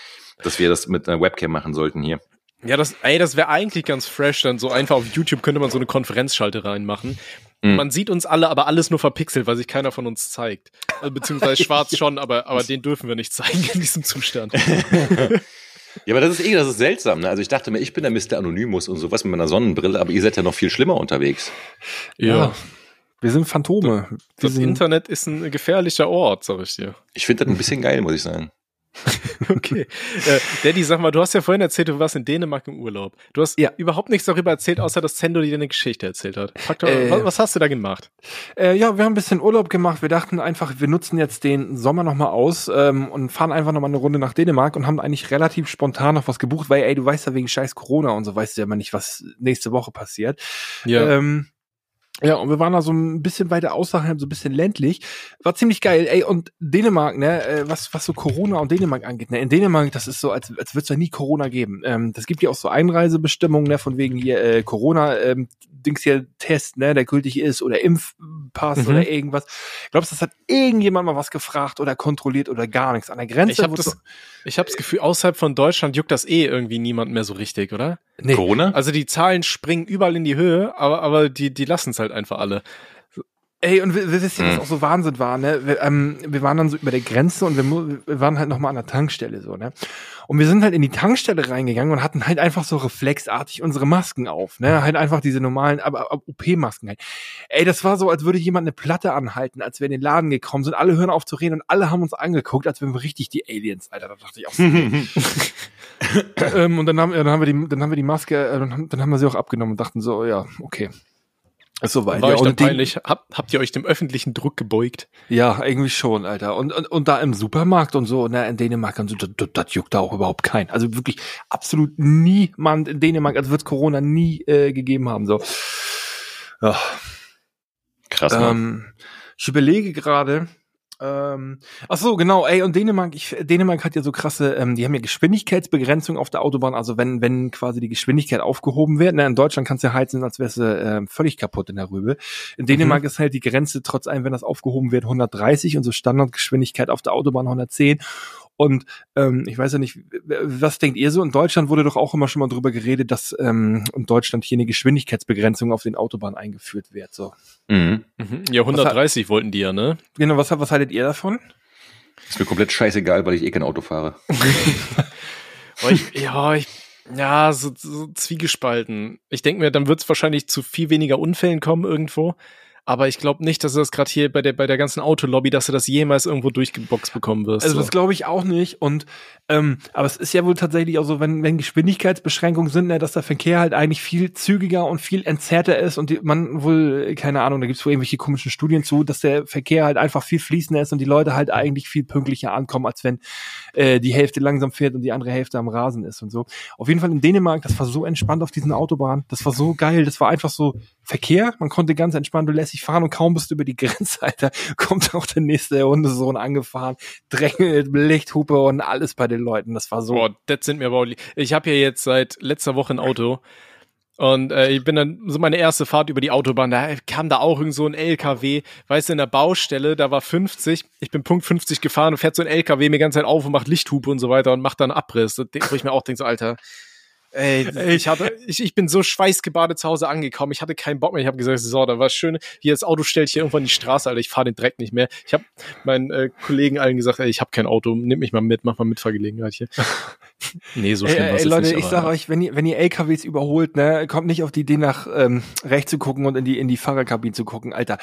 dass wir das mit einer Webcam machen sollten hier. Ja, das, ey, das wäre eigentlich ganz fresh, dann so einfach auf YouTube könnte man so eine Konferenzschalte reinmachen. Mhm. Man sieht uns alle, aber alles nur verpixelt, weil sich keiner von uns zeigt. Also, beziehungsweise schwarz schon, aber, aber den dürfen wir nicht zeigen in diesem Zustand. Ja, aber das ist eh, das ist seltsam, ne? Also ich dachte mir, ich bin der Mr. Anonymous und sowas mit meiner Sonnenbrille, aber ihr seid ja noch viel schlimmer unterwegs. ja. Wir sind Phantome. Das sind, Internet ist ein gefährlicher Ort, sag ich dir. Ich finde das ein bisschen geil, muss ich sagen. Okay. äh, Daddy, sag mal, du hast ja vorhin erzählt, du warst in Dänemark im Urlaub. Du hast Ja. überhaupt nichts darüber erzählt, außer dass Zendo dir eine Geschichte erzählt hat. Doch, Äh. was, was hast du da gemacht? Äh, ja, wir haben ein bisschen Urlaub gemacht. Wir dachten einfach, wir nutzen jetzt den Sommer nochmal aus ähm, und fahren einfach nochmal eine Runde nach Dänemark und haben eigentlich relativ spontan noch was gebucht, weil, ey, du weißt ja wegen scheiß Corona und so weißt du ja immer nicht, was nächste Woche passiert. Ähm, Ja, und wir waren da so ein bisschen weiter außerhalb, so ein bisschen ländlich. War ziemlich geil. Ey, und Dänemark, ne, äh, was, was so Corona und Dänemark angeht, ne, in Dänemark, das ist so, als, als würde es ja nie Corona geben. Ähm, das gibt ja auch so Einreisebestimmungen, ne, von wegen hier äh, Corona, ähm, Dings hier Test, ne, der gültig ist oder Impfpass Mhm. oder irgendwas. Glaubst du, das hat irgendjemand mal was gefragt oder kontrolliert oder gar nichts? An der Grenze Ich wurde das, so- ich hab das Gefühl, außerhalb von Deutschland juckt das eh irgendwie niemand mehr so richtig, oder? nee. Corona? Also die Zahlen springen überall in die Höhe, aber, aber die, die lassen es halt einfach alle. Ey, und wir, wir wissen, was Mhm. auch so Wahnsinn war, ne? Wir, ähm, wir waren dann so über der Grenze und wir, wir waren halt nochmal an der Tankstelle, so, ne? Und wir sind halt in die Tankstelle reingegangen und hatten halt einfach so reflexartig unsere Masken auf, ne? Halt einfach diese normalen, aber, aber OP-Masken halt. Ey, das war so, als würde jemand eine Platte anhalten, als wir in den Laden gekommen sind. Alle hören auf zu reden und alle haben uns angeguckt, als wären wir richtig die Aliens, Alter. Da dachte ich auch so. ähm, und dann haben, dann haben wir die, dann haben wir die Maske, äh, dann, haben- dann haben wir sie auch abgenommen und dachten so, ja, okay. Soweit. War ja, euch und peinlich? Hab, habt ihr euch dem öffentlichen Druck gebeugt? Ja, irgendwie schon, Alter. Und, und, und da im Supermarkt und so, ne, in Dänemark und so, das, das, juckt da auch überhaupt keinen. Also wirklich absolut niemand in Dänemark, als wird es Corona nie äh, gegeben haben. So. Ja, Krass, ne? ähm, ich überlege gerade. Ähm, ach so, genau, ey, und Dänemark, ich, Dänemark hat ja so krasse, ähm, die haben ja Geschwindigkeitsbegrenzung auf der Autobahn, also wenn, wenn quasi die Geschwindigkeit aufgehoben wird, ne, in Deutschland kannst du ja heizen, als wärst du ähm, völlig kaputt in der Rübe. In Dänemark ist halt die Grenze, trotz allem, wenn das aufgehoben wird, 130 und so Standardgeschwindigkeit auf der Autobahn 110. Und ähm, ich weiß ja nicht, was denkt ihr so? In Deutschland wurde doch auch immer schon mal drüber geredet, dass ähm, in Deutschland hier eine Geschwindigkeitsbegrenzung auf den Autobahnen eingeführt wird. So. Mhm. Ja, 130 wollten die ja, ne? Genau, was, was haltet ihr davon? Ist mir komplett scheißegal, weil ich eh kein Auto fahre. Ich, ja, ich, ja, so, so zwiegespalten. Ich denke mir, dann wird es wahrscheinlich zu viel weniger Unfällen kommen irgendwo. Aber ich glaube nicht, dass du das gerade hier bei der, bei der ganzen Autolobby, dass du das jemals irgendwo durchgeboxt bekommen wirst. Also so. das glaube ich auch nicht. Und ähm, aber es ist ja wohl tatsächlich auch so, wenn, wenn Geschwindigkeitsbeschränkungen sind, ne, dass der Verkehr halt eigentlich viel zügiger und viel entzerrter ist und die, man wohl, keine Ahnung, da gibt's wohl irgendwelche komischen Studien zu, dass der Verkehr halt einfach viel fließender ist und die Leute halt eigentlich viel pünktlicher ankommen, als wenn äh, die Hälfte langsam fährt und die andere Hälfte am Rasen ist und so. Auf jeden Fall in Dänemark, das war so entspannt auf diesen Autobahnen, das war so geil, das war einfach so Verkehr, man konnte ganz entspannt und lässig fahren und kaum bist du über die Grenze, Alter, kommt auch der nächste Hundesohn angefahren, drängelt, Lichthupe und alles bei den Leuten. Das war so. Boah, das sind mir aber auch. Ich habe ja jetzt seit letzter Woche ein Auto. Und äh, ich bin dann so meine erste Fahrt über die Autobahn, da kam da auch irgend so ein LKW, weißt du, in der Baustelle, da war 50, ich bin Punkt 50 gefahren und fährt so ein LKW mir die ganze Zeit auf und macht Lichthupe und so weiter und macht dann Abriss. Wo ich mir auch denke, so, Alter, ey, ich hatte, ich, ich bin so schweißgebadet zu Hause angekommen, ich hatte keinen Bock mehr, ich habe gesagt, so, da war schön, hier das Auto stellt hier irgendwann die Straße, Alter, ich fahre den Dreck nicht mehr. Ich habe meinen äh, Kollegen allen gesagt, ey, ich habe kein Auto, nimm mich mal mit, mach mal Mitfahrgelegenheit hier. nee, so Ey, schlimm ey, jetzt Leute, nicht, ich aber- sag euch, wenn ihr, wenn ihr LKWs überholt, ne, kommt nicht auf die Idee nach ähm, rechts zu gucken und in die in die Fahrerkabine zu gucken, Alter.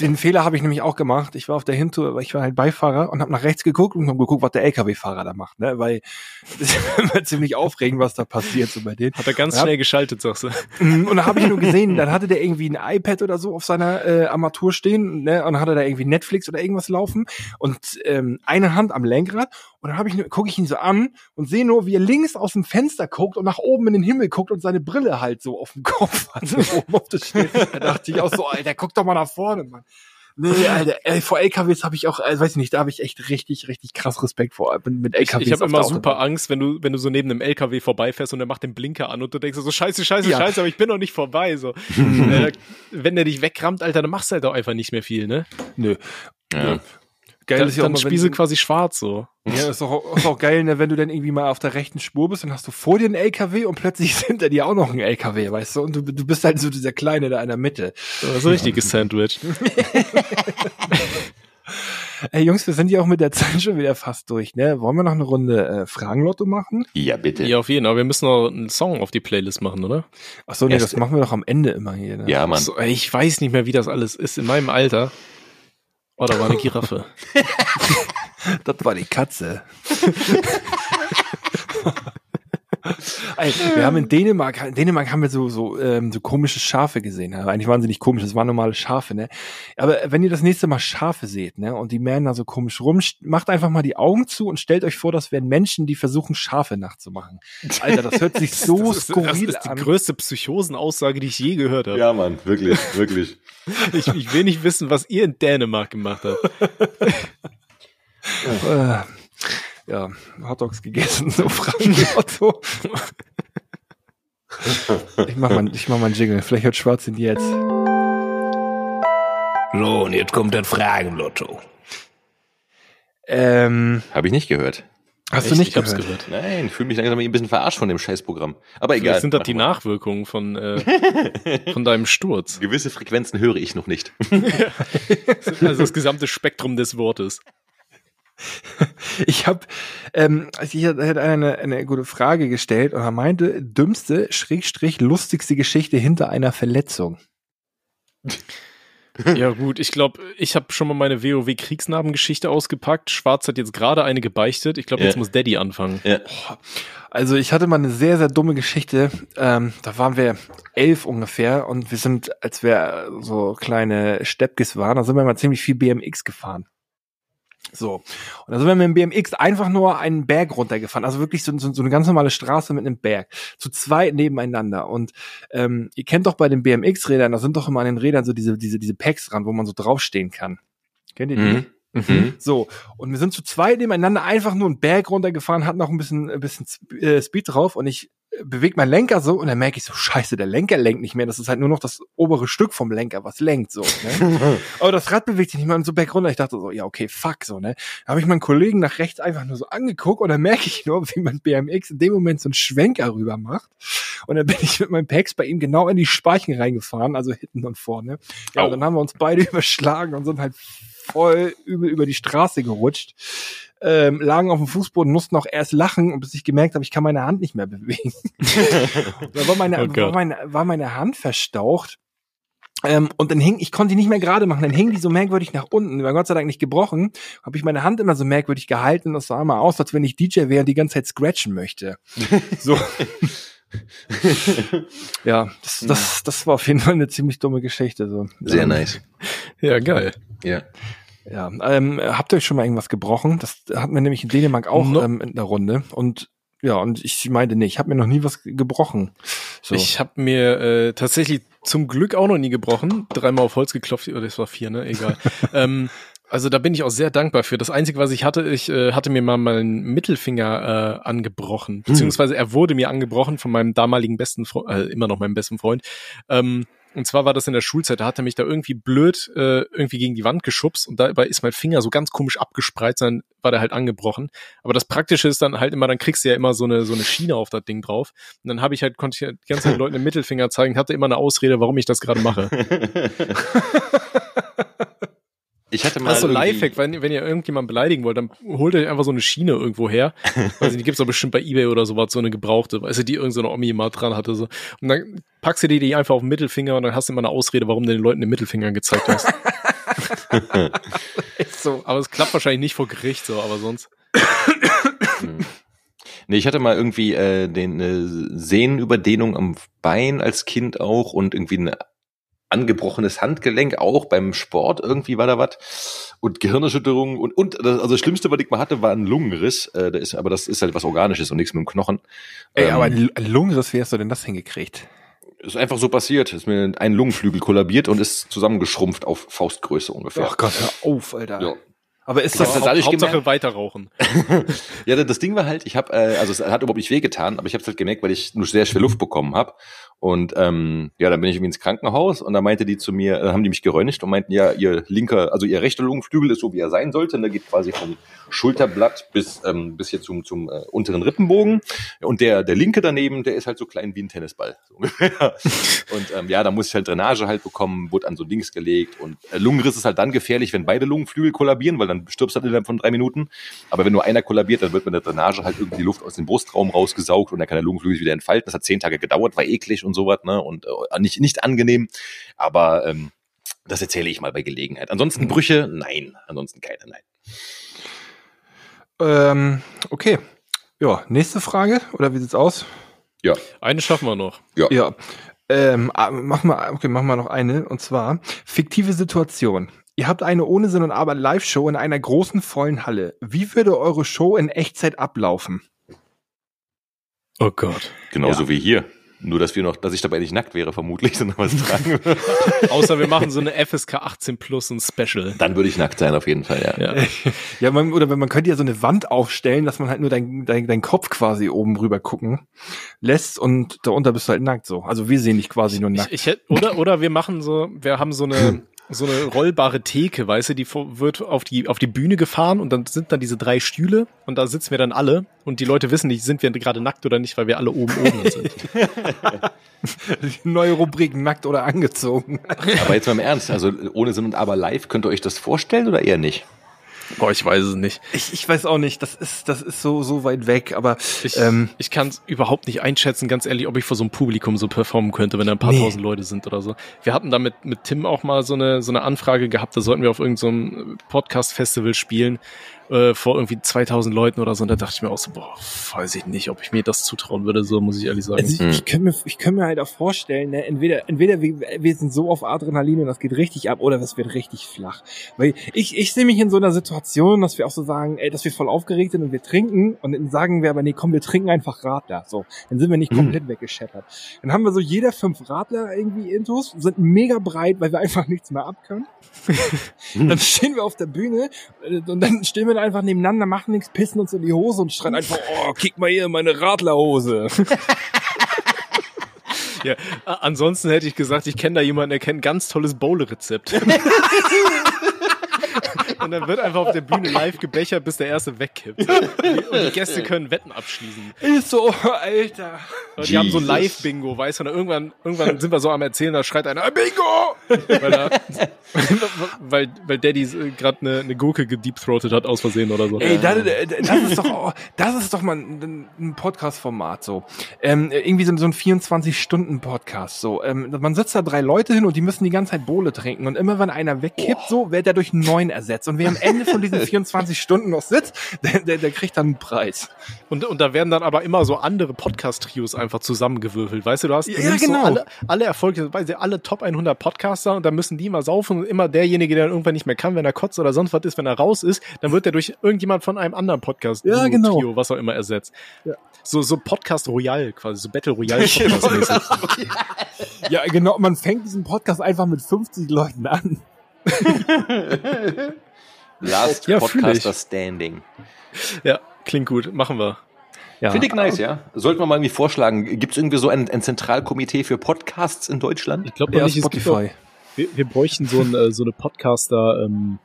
Den Fehler habe ich nämlich auch gemacht. Ich war auf der Hintour, ich war halt Beifahrer und habe nach rechts geguckt und habe geguckt, was der LKW-Fahrer da macht, ne, weil das ist immer ziemlich aufregend, was da passiert so bei denen. Hat er ganz Ja. schnell geschaltet, sagst du. Mhm, Und da habe ich nur gesehen, dann hatte der irgendwie ein iPad oder so auf seiner äh, Armatur stehen, ne, und hatte da irgendwie Netflix oder irgendwas laufen und ähm, eine Hand am Lenkrad und dann habe ich gucke ich ihn so an und sehe nur, wie er links aus dem Fenster guckt und nach oben in den Himmel guckt und seine Brille halt so auf dem Kopf hat, so oben auf das Schild. Da dachte ich auch so, Alter, guck doch mal nach vorne, Mann. Nee, Alter, ey, vor LKWs habe ich auch, äh, weiß ich nicht, da habe ich echt richtig, richtig krass Respekt vor mit, mit Ich, LKWs. ich habe auf immer super. Angst, wenn du, wenn du so neben einem LKW vorbeifährst und der macht den Blinker an und du denkst so, scheiße, scheiße, Ja. scheiße, aber ich bin noch nicht vorbei. So. äh, wenn der dich wegrammt, Alter, dann machst du halt auch einfach nicht mehr viel, ne? Nö. Ja. Geil Dann, ist ja auch dann mal, du quasi schwarz so. Ja, ist auch, ist auch geil, ne, wenn du dann irgendwie mal auf der rechten Spur bist, dann hast du vor dir einen LKW und plötzlich ist hinter dir auch noch ein LKW, weißt du? Und du, du bist halt so dieser Kleine da in der Mitte. So ein richtiges Sandwich. Ey, Jungs, wir sind ja auch mit der Zeit schon wieder fast durch, ne? Wollen wir noch eine Runde äh, Fragenlotto machen? Ja, bitte. Ja, auf jeden Fall. Aber wir müssen noch einen Song auf die Playlist machen, oder? Ach so, nee, Erste. das machen wir doch am Ende immer hier, ne? Ja, Mann. So, ich weiß nicht mehr, wie das alles ist. In meinem Alter. Oh, da war eine Giraffe. Das war die Katze. Wir haben in Dänemark, in Dänemark haben wir so, so, ähm, so komische Schafe gesehen. Also eigentlich waren sie nicht komisch, das waren normale Schafe, ne? Aber wenn ihr das nächste Mal Schafe seht, ne, und die mähen da so komisch rum, macht einfach mal die Augen zu und stellt euch vor, das wären Menschen, die versuchen, Schafe nachzumachen. Alter, das hört sich so das ist, das skurril ist die an. größte Psychosenaussage, die ich je gehört habe. Ja, Mann, wirklich, wirklich. Ich, ich will nicht wissen, was ihr in Dänemark gemacht habt. Ja, Hotdogs gegessen, so Fragen Otto. Ich mach mal, ich mach mal einen Jingle. Vielleicht hört Schwarz ihn jetzt. So, und jetzt kommt das Fragenlotto. Ähm, Habe ich nicht gehört. hast du Echt? nicht ich hab's gehört? gehört. Nein, fühle mich langsam ein bisschen verarscht von dem Scheißprogramm. Aber egal. Vielleicht sind das die. Nachwirkungen von, äh, von deinem Sturz. Gewisse Frequenzen höre ich noch nicht. Also das gesamte Spektrum des Wortes. Ich habe, ähm, also ich hatte eine, eine gute Frage gestellt und er meinte, dümmste, Schrägstrich, lustigste Geschichte hinter einer Verletzung. Ja gut, ich glaube, ich habe schon mal meine WoW-Kriegsnarbengeschichte ausgepackt. Schwarz hat jetzt gerade eine gebeichtet. Ich glaube, Ja. jetzt muss Daddy anfangen. Ja. Also ich hatte mal eine sehr, sehr dumme Geschichte. Ähm, da waren wir elf ungefähr und wir sind, als wir so kleine Steppkes waren, da sind wir mal ziemlich viel BMX gefahren. So. Und da sind wir mit dem BMX einfach nur einen Berg runtergefahren. Also wirklich so, so, so eine ganz normale Straße mit einem Berg. Zu zweit nebeneinander. Und ähm, ihr kennt doch bei den BMX-Rädern, da sind doch immer an den Rädern so diese, diese, diese Packs dran, wo man so draufstehen kann. Kennt ihr die? Mhm. Mhm. So, und wir sind zu zweit nebeneinander einfach nur einen Berg runtergefahren, hatten noch ein bisschen, ein bisschen äh, Speed drauf und ich äh, bewege meinen Lenker so und dann merke ich so, scheiße, der Lenker lenkt nicht mehr, das ist halt nur noch das obere Stück vom Lenker, was lenkt so. Ne? Aber das Rad bewegt sich nicht mehr und so berg runter. Ich dachte so, ja, okay, fuck, so, ne. Da habe ich meinen Kollegen nach rechts einfach nur so angeguckt und dann merke ich nur, wie mein BMX in dem Moment so einen Schwenker rüber macht. Und dann bin ich mit meinem Pex bei ihm genau in die Speichen reingefahren, also hinten und vorne. Ja, Au. und dann haben wir uns beide überschlagen und sind halt voll übel über die Straße gerutscht. Ähm, lagen auf dem Fußboden, mussten auch erst lachen, bis ich gemerkt habe, ich kann meine Hand nicht mehr bewegen. da war meine, Oh war meine, war meine Hand verstaucht. Ähm, und dann hing, ich konnte die nicht mehr gerade machen, dann hing die so merkwürdig nach unten. War Gott sei Dank nicht gebrochen. Habe ich meine Hand immer so merkwürdig gehalten. Das sah immer aus, als wenn ich DJ wäre und die ganze Zeit scratchen möchte. So. ja, das, das, das war auf jeden Fall eine ziemlich dumme Geschichte. So. Sehr nice. Ja, geil. Ja. Ja, ähm, habt ihr euch schon mal irgendwas gebrochen? Das hatten wir nämlich in Dänemark auch No. ähm, in der Runde. Und ja, und ich meinte, nee, ich habe mir noch nie was ge- gebrochen. So. Ich habe mir äh, tatsächlich zum Glück auch noch nie gebrochen. Dreimal auf Holz geklopft, oder das war vier, ne? Egal. ähm, also da bin ich auch sehr dankbar für. Das Einzige, was ich hatte, ich äh, hatte mir mal meinen Mittelfinger äh, angebrochen. Beziehungsweise er wurde mir angebrochen von meinem damaligen besten Freund, äh, immer noch meinem besten Freund. Ähm, und zwar war das in der Schulzeit, da hat er mich da irgendwie blöd äh, irgendwie gegen die Wand geschubst und dabei ist mein Finger so ganz komisch abgespreizt, dann war der halt angebrochen. Aber das Praktische ist dann halt immer, dann kriegst du ja immer so eine so eine Schiene auf das Ding drauf. Und dann habe ich halt, konnte ich halt die ganze Zeit Leuten den Mittelfinger zeigen, hatte immer eine Ausrede, warum ich das gerade mache. Ich hatte mal. So irgendwie- Lifehack, wenn, wenn ihr irgendjemanden beleidigen wollt, dann holt euch einfach so eine Schiene irgendwo her. Also die gibt's doch bestimmt bei Ebay oder sowas, so eine gebrauchte, weißt du, die irgendeine Omi mal dran hatte. So. Und dann packst du dir die einfach auf den Mittelfinger und dann hast du immer eine Ausrede, warum du den Leuten den Mittelfinger gezeigt hast. So. Aber es klappt wahrscheinlich nicht vor Gericht so, aber sonst. Nee, ich hatte mal irgendwie äh, den äh, Sehnenüberdehnung am Bein als Kind auch und irgendwie ein angebrochenes Handgelenk auch beim Sport irgendwie war da was und Gehirnerschütterung und und das, also das Schlimmste, was ich mal hatte, war ein Lungenriss. Äh, da ist aber das ist halt was Organisches und nichts mit dem Knochen. Ey, Ähm, aber ein Lungenriss, wie hast du denn das hingekriegt? ist einfach so passiert. Ist mir ein Lungenflügel kollabiert und ist zusammengeschrumpft auf Faustgröße ungefähr. Ach Gott, hör auf, Alter. Ja. Aber ist das, dann dadurch Hauptsache gemerkt- weiter rauchen. Ja, das Ding war halt, ich habe, äh, also es hat überhaupt nicht wehgetan, aber ich habe es halt gemerkt, weil ich nur sehr schwer Luft bekommen habe. Und ähm, ja, dann bin ich irgendwie ins Krankenhaus und da meinte die zu mir, äh, haben die mich geröntgt und meinten, ja, ihr linker, also ihr rechter Lungenflügel ist so, wie er sein sollte. Und der geht quasi vom Schulterblatt bis ähm, bis hier zum zum äh, unteren Rippenbogen. Und der der linke daneben, der ist halt so klein wie ein Tennisball. So und ähm, ja, da muss ich halt Drainage halt bekommen, wurde an so Dings gelegt. Und äh, Lungenriss ist halt dann gefährlich, wenn beide Lungenflügel kollabieren, weil dann stirbst du halt innerhalb von drei Minuten. Aber wenn nur einer kollabiert, dann wird mit der Drainage halt irgendwie die Luft aus dem Brustraum rausgesaugt und dann kann der Lungenflügel sich wieder entfalten. Das hat zehn Tage gedauert, war eklig und sowas, ne? Und äh, nicht, nicht angenehm. Aber ähm, das erzähle ich mal bei Gelegenheit. Ansonsten Brüche, nein. Ansonsten keine, nein. ähm, okay. Ja, nächste Frage, oder wie sieht's aus? Ja. Eine schaffen wir noch. Ja. Ähm, ah, mach mal, okay, machen wir noch eine. Und zwar, fiktive Situation. Ihr habt eine ohne Sinn und Aber Live-Show in einer großen vollen Halle. Wie würde eure Show in Echtzeit ablaufen? Oh Gott. Genauso wie hier. Nur, dass wir noch, dass ich dabei nicht nackt wäre, vermutlich, sondern was tragen würde. Außer wir machen so eine FSK 18 plus ein Special. Dann würde ich nackt sein, auf jeden Fall, ja. Ja. Ja, man, oder wenn man könnte ja so eine Wand aufstellen, dass man halt nur dein, dein, dein Kopf quasi oben rüber gucken lässt und darunter bist du halt nackt so. Also wir sehen dich quasi nur Ich, nackt. ich hätt, oder, oder wir machen so, wir haben so eine, so eine rollbare Theke, weißt du, die wird auf die, auf die Bühne gefahren und dann sind da diese drei Stühle und da sitzen wir dann alle und die Leute wissen nicht, sind wir gerade nackt oder nicht, weil wir alle oben oben sind. Neue Rubrik, nackt oder angezogen. Aber jetzt mal im Ernst, also ohne Sinn und Aber live, könnt ihr euch das vorstellen oder eher nicht? Boah, ich weiß es nicht. Ich, ich weiß auch nicht, das ist, das ist so, so weit weg, aber Ich, ähm, ich kann es überhaupt nicht einschätzen, ganz ehrlich, ob ich vor so einem Publikum so performen könnte, wenn da ein paar Nee. tausend Leute sind oder so. Wir hatten da mit, mit Tim auch mal so eine, so eine Anfrage gehabt, da sollten wir auf irgendeinem Podcast-Festival spielen, äh, vor irgendwie 2000 Leuten oder so. Und da dachte ich mir auch so, boah, weiß ich nicht, ob ich mir das zutrauen würde, so muss ich ehrlich sagen. Also ich, Hm. ich kann mir, ich kann mir halt auch vorstellen, ne, entweder, entweder wir, wir sind so auf Adrenalin und das geht richtig ab, oder es wird richtig flach. Weil ich, ich sehe mich in so einer Situation, dass wir auch so sagen, ey, dass wir voll aufgeregt sind und wir trinken und dann sagen wir aber, nee, komm, wir trinken einfach Radler. So, dann sind wir nicht komplett weggescheppert. Dann haben wir so jeder fünf Radler irgendwie intus, sind mega breit, weil wir einfach nichts mehr abkönnen. dann stehen wir auf der Bühne und dann stehen wir da einfach nebeneinander, machen nichts, pissen uns in die Hose und schreien einfach, oh, kick mal hier meine Radlerhose. Ja, ansonsten hätte ich gesagt, ich kenne da jemanden, der kennt ein ganz tolles Bowle-Rezept. Und dann wird einfach auf der Bühne live gebechert, bis der erste wegkippt. Und die, Gäste können Wetten abschließen. Ist so, Alter. Und die haben so. Live-Bingo, weißt du? Und irgendwann, irgendwann sind wir so am Erzählen, da schreit einer, Bingo! Weil, er, weil, weil Daddy gerade eine, eine Gurke gedeepthroatet hat aus Versehen oder so. Ey, das, das ist doch, das ist doch mal ein, ein Podcast-Format so. Ähm, irgendwie so, so ein 24-Stunden-Podcast so. Ähm, man sitzt da drei Leute hin und die müssen die ganze Zeit Bohle trinken und immer wenn einer wegkippt, so wird er durch neuen ersetzt und wer am Ende von diesen 24 Stunden noch sitzt, der, der, der kriegt dann einen Preis. Und, und da werden dann aber immer so andere Podcast-Trios einfach zusammengewürfelt. Weißt du, du hast du Ja, genau. so alle, alle Erfolge, weißt du, alle Top 100 Podcaster und dann müssen die mal saufen und immer derjenige, der dann irgendwann nicht mehr kann, wenn er kotzt oder sonst was ist, wenn er raus ist, dann wird er durch irgendjemand von einem anderen Podcast, Ja, genau. Trio, was auch immer ersetzt. Ja. So, so Podcast Royal quasi, so Battle Royale Podcast mäßig. Ja, genau. Man fängt diesen Podcast einfach mit 50 Leuten an. Last Ja, Podcaster. Standing. Ja, klingt gut, machen wir. Ja. Finde ich nice, ja. Sollten wir mal irgendwie vorschlagen, gibt es irgendwie so ein, ein Zentralkomitee für Podcasts in Deutschland? Ich glaube Ja, nicht, Spotify. wir, wir bräuchten so, ein, äh, so eine Podcaster, ähm,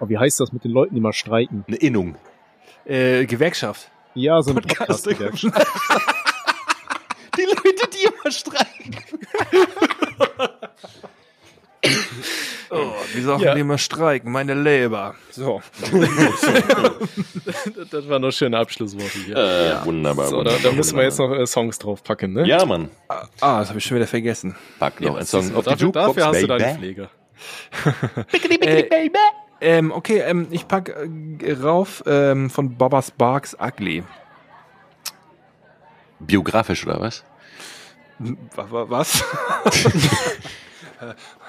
oh, wie heißt das mit den Leuten, die mal streiken? Eine Innung. Äh, Gewerkschaft. Ja, so eine Podcaster- Podcast-Gewerkschaft. Die Leute, die immer streiken. Oh, wie sagen Ja. die immer streiken? Meine Leber. So. Das waren noch schöne Abschlussworte hier. Äh, Wunderbar. So, da, wunderbar, da müssen wir jetzt noch äh, Songs draufpacken, ne? Ja, Mann. Ah, das habe ich schon wieder vergessen. Pack noch Ja, einen Song auf die dafür, Jukebox, dafür hast du baby. deinen Pfleger. Äh, ähm, okay, ähm, ich pack äh, rauf ähm, von Baba Sparks Ugly. Biografisch oder was? Wa- wa- Was?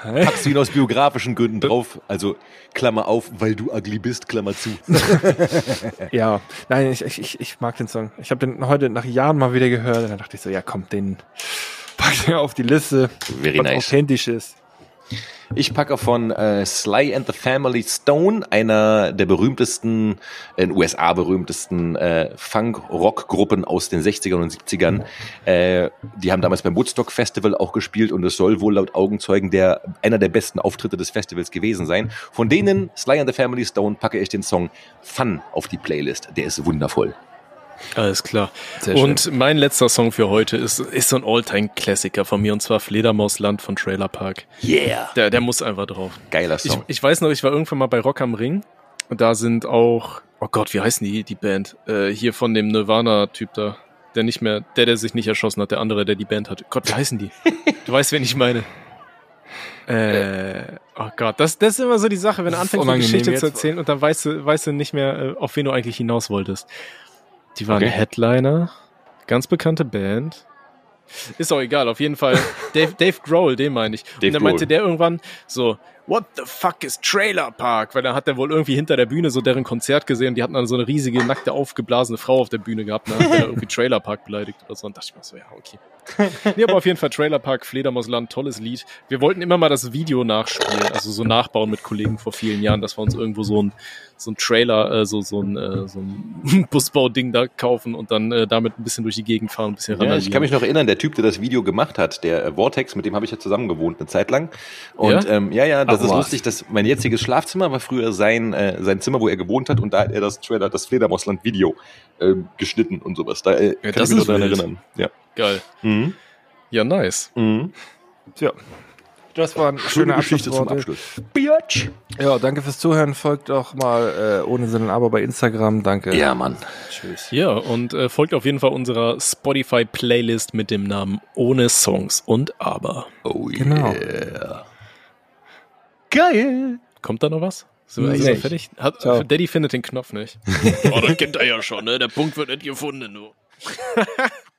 Packst du ihn aus biografischen Gründen drauf? Also Klammer auf, weil du ugly bist, Klammer zu. ja, nein, ich, ich, ich, mag den Song. Ich habe den heute nach Jahren mal wieder gehört und dann dachte ich so, ja komm, den pack ich auf die Liste, Very was nice. authentisch ist. Ich packe von äh, Sly and the Family Stone, einer der berühmtesten, in USA berühmtesten äh, Funk-Rock-Gruppen aus den 60ern und 70ern. Äh, die haben damals beim Woodstock Festival auch gespielt und es soll wohl laut Augenzeugen der, einer der besten Auftritte des Festivals gewesen sein. Von denen, Sly and the Family Stone, packe ich den Song Fun auf die Playlist. Der ist wundervoll. Alles klar. Sehr schön. und mein letzter Song für heute ist, ist so ein Alltime-Klassiker von mir und zwar Fledermausland von Trailer Park. Yeah! Der, der muss einfach drauf. Geiler Ich, Song. ich weiß noch, ich war irgendwann mal bei Rock am Ring und da sind auch, oh Gott, wie heißen die, die Band? Äh, hier von dem Nirvana-Typ da. Der nicht mehr, der, der sich nicht erschossen hat, der andere, der die Band hat. Gott, wie heißen die? Du weißt, wen ich meine. Äh, oh Gott, das, das ist immer so die Sache, wenn du anfängst, eine Geschichte zu erzählen und dann weißt du, weißt du nicht mehr, äh, auf wen du eigentlich hinaus wolltest. Die waren Okay. Headliner, ganz bekannte Band. Ist auch egal, auf jeden Fall. Dave, Dave Grohl, den meine ich. Dave und dann meinte Grohl. der irgendwann so, what the fuck is Trailer Park? Weil da hat er wohl irgendwie hinter der Bühne so deren Konzert gesehen und die hatten dann so eine riesige, nackte, aufgeblasene Frau auf der Bühne gehabt. Und dann hat er irgendwie Trailer Park beleidigt oder so. Und dachte ich mir so, ja, okay. Nee, aber auf jeden Fall Trailer Park, Fledermausland, tolles Lied. Wir wollten immer mal das Video nachspielen, also so nachbauen mit Kollegen vor vielen Jahren, dass wir uns irgendwo so ein, so ein Trailer, äh, so, so ein, äh, so ein Busbauding da kaufen und dann äh, damit ein bisschen durch die Gegend fahren, ein bisschen Ja, ich kann mich noch erinnern, der Typ, der das Video gemacht hat, der äh, Vortex, mit dem habe ich ja zusammen gewohnt eine Zeit lang. Und Ja? ähm, ja, ja, das Ach, ist was. lustig, dass mein jetziges Schlafzimmer war früher sein, äh, sein Zimmer, wo er gewohnt hat und da hat er das Trailer, das Fledermausland-Video ähm, geschnitten und sowas. Da äh, kann das ich mich noch wild. erinnern. Ja. Geil. Mhm. Ja, nice. Mhm. Tja. Das waren schöne Schöne Geschichte zum. Abschluss. Biatch. Ja, danke fürs Zuhören. Folgt doch mal äh, ohne Sinn und Aber bei Instagram. Danke. Ja, Mann. Tschüss. Ja, und äh, folgt auf jeden Fall unserer Spotify-Playlist mit dem Namen Ohne Songs und Aber. Oh Genau. yeah. Geil. Kommt da noch was? Sind wir so fertig? Hat. Daddy findet den Knopf nicht. oh, das kennt er ja schon, ne? Der Punkt wird nicht gefunden, du.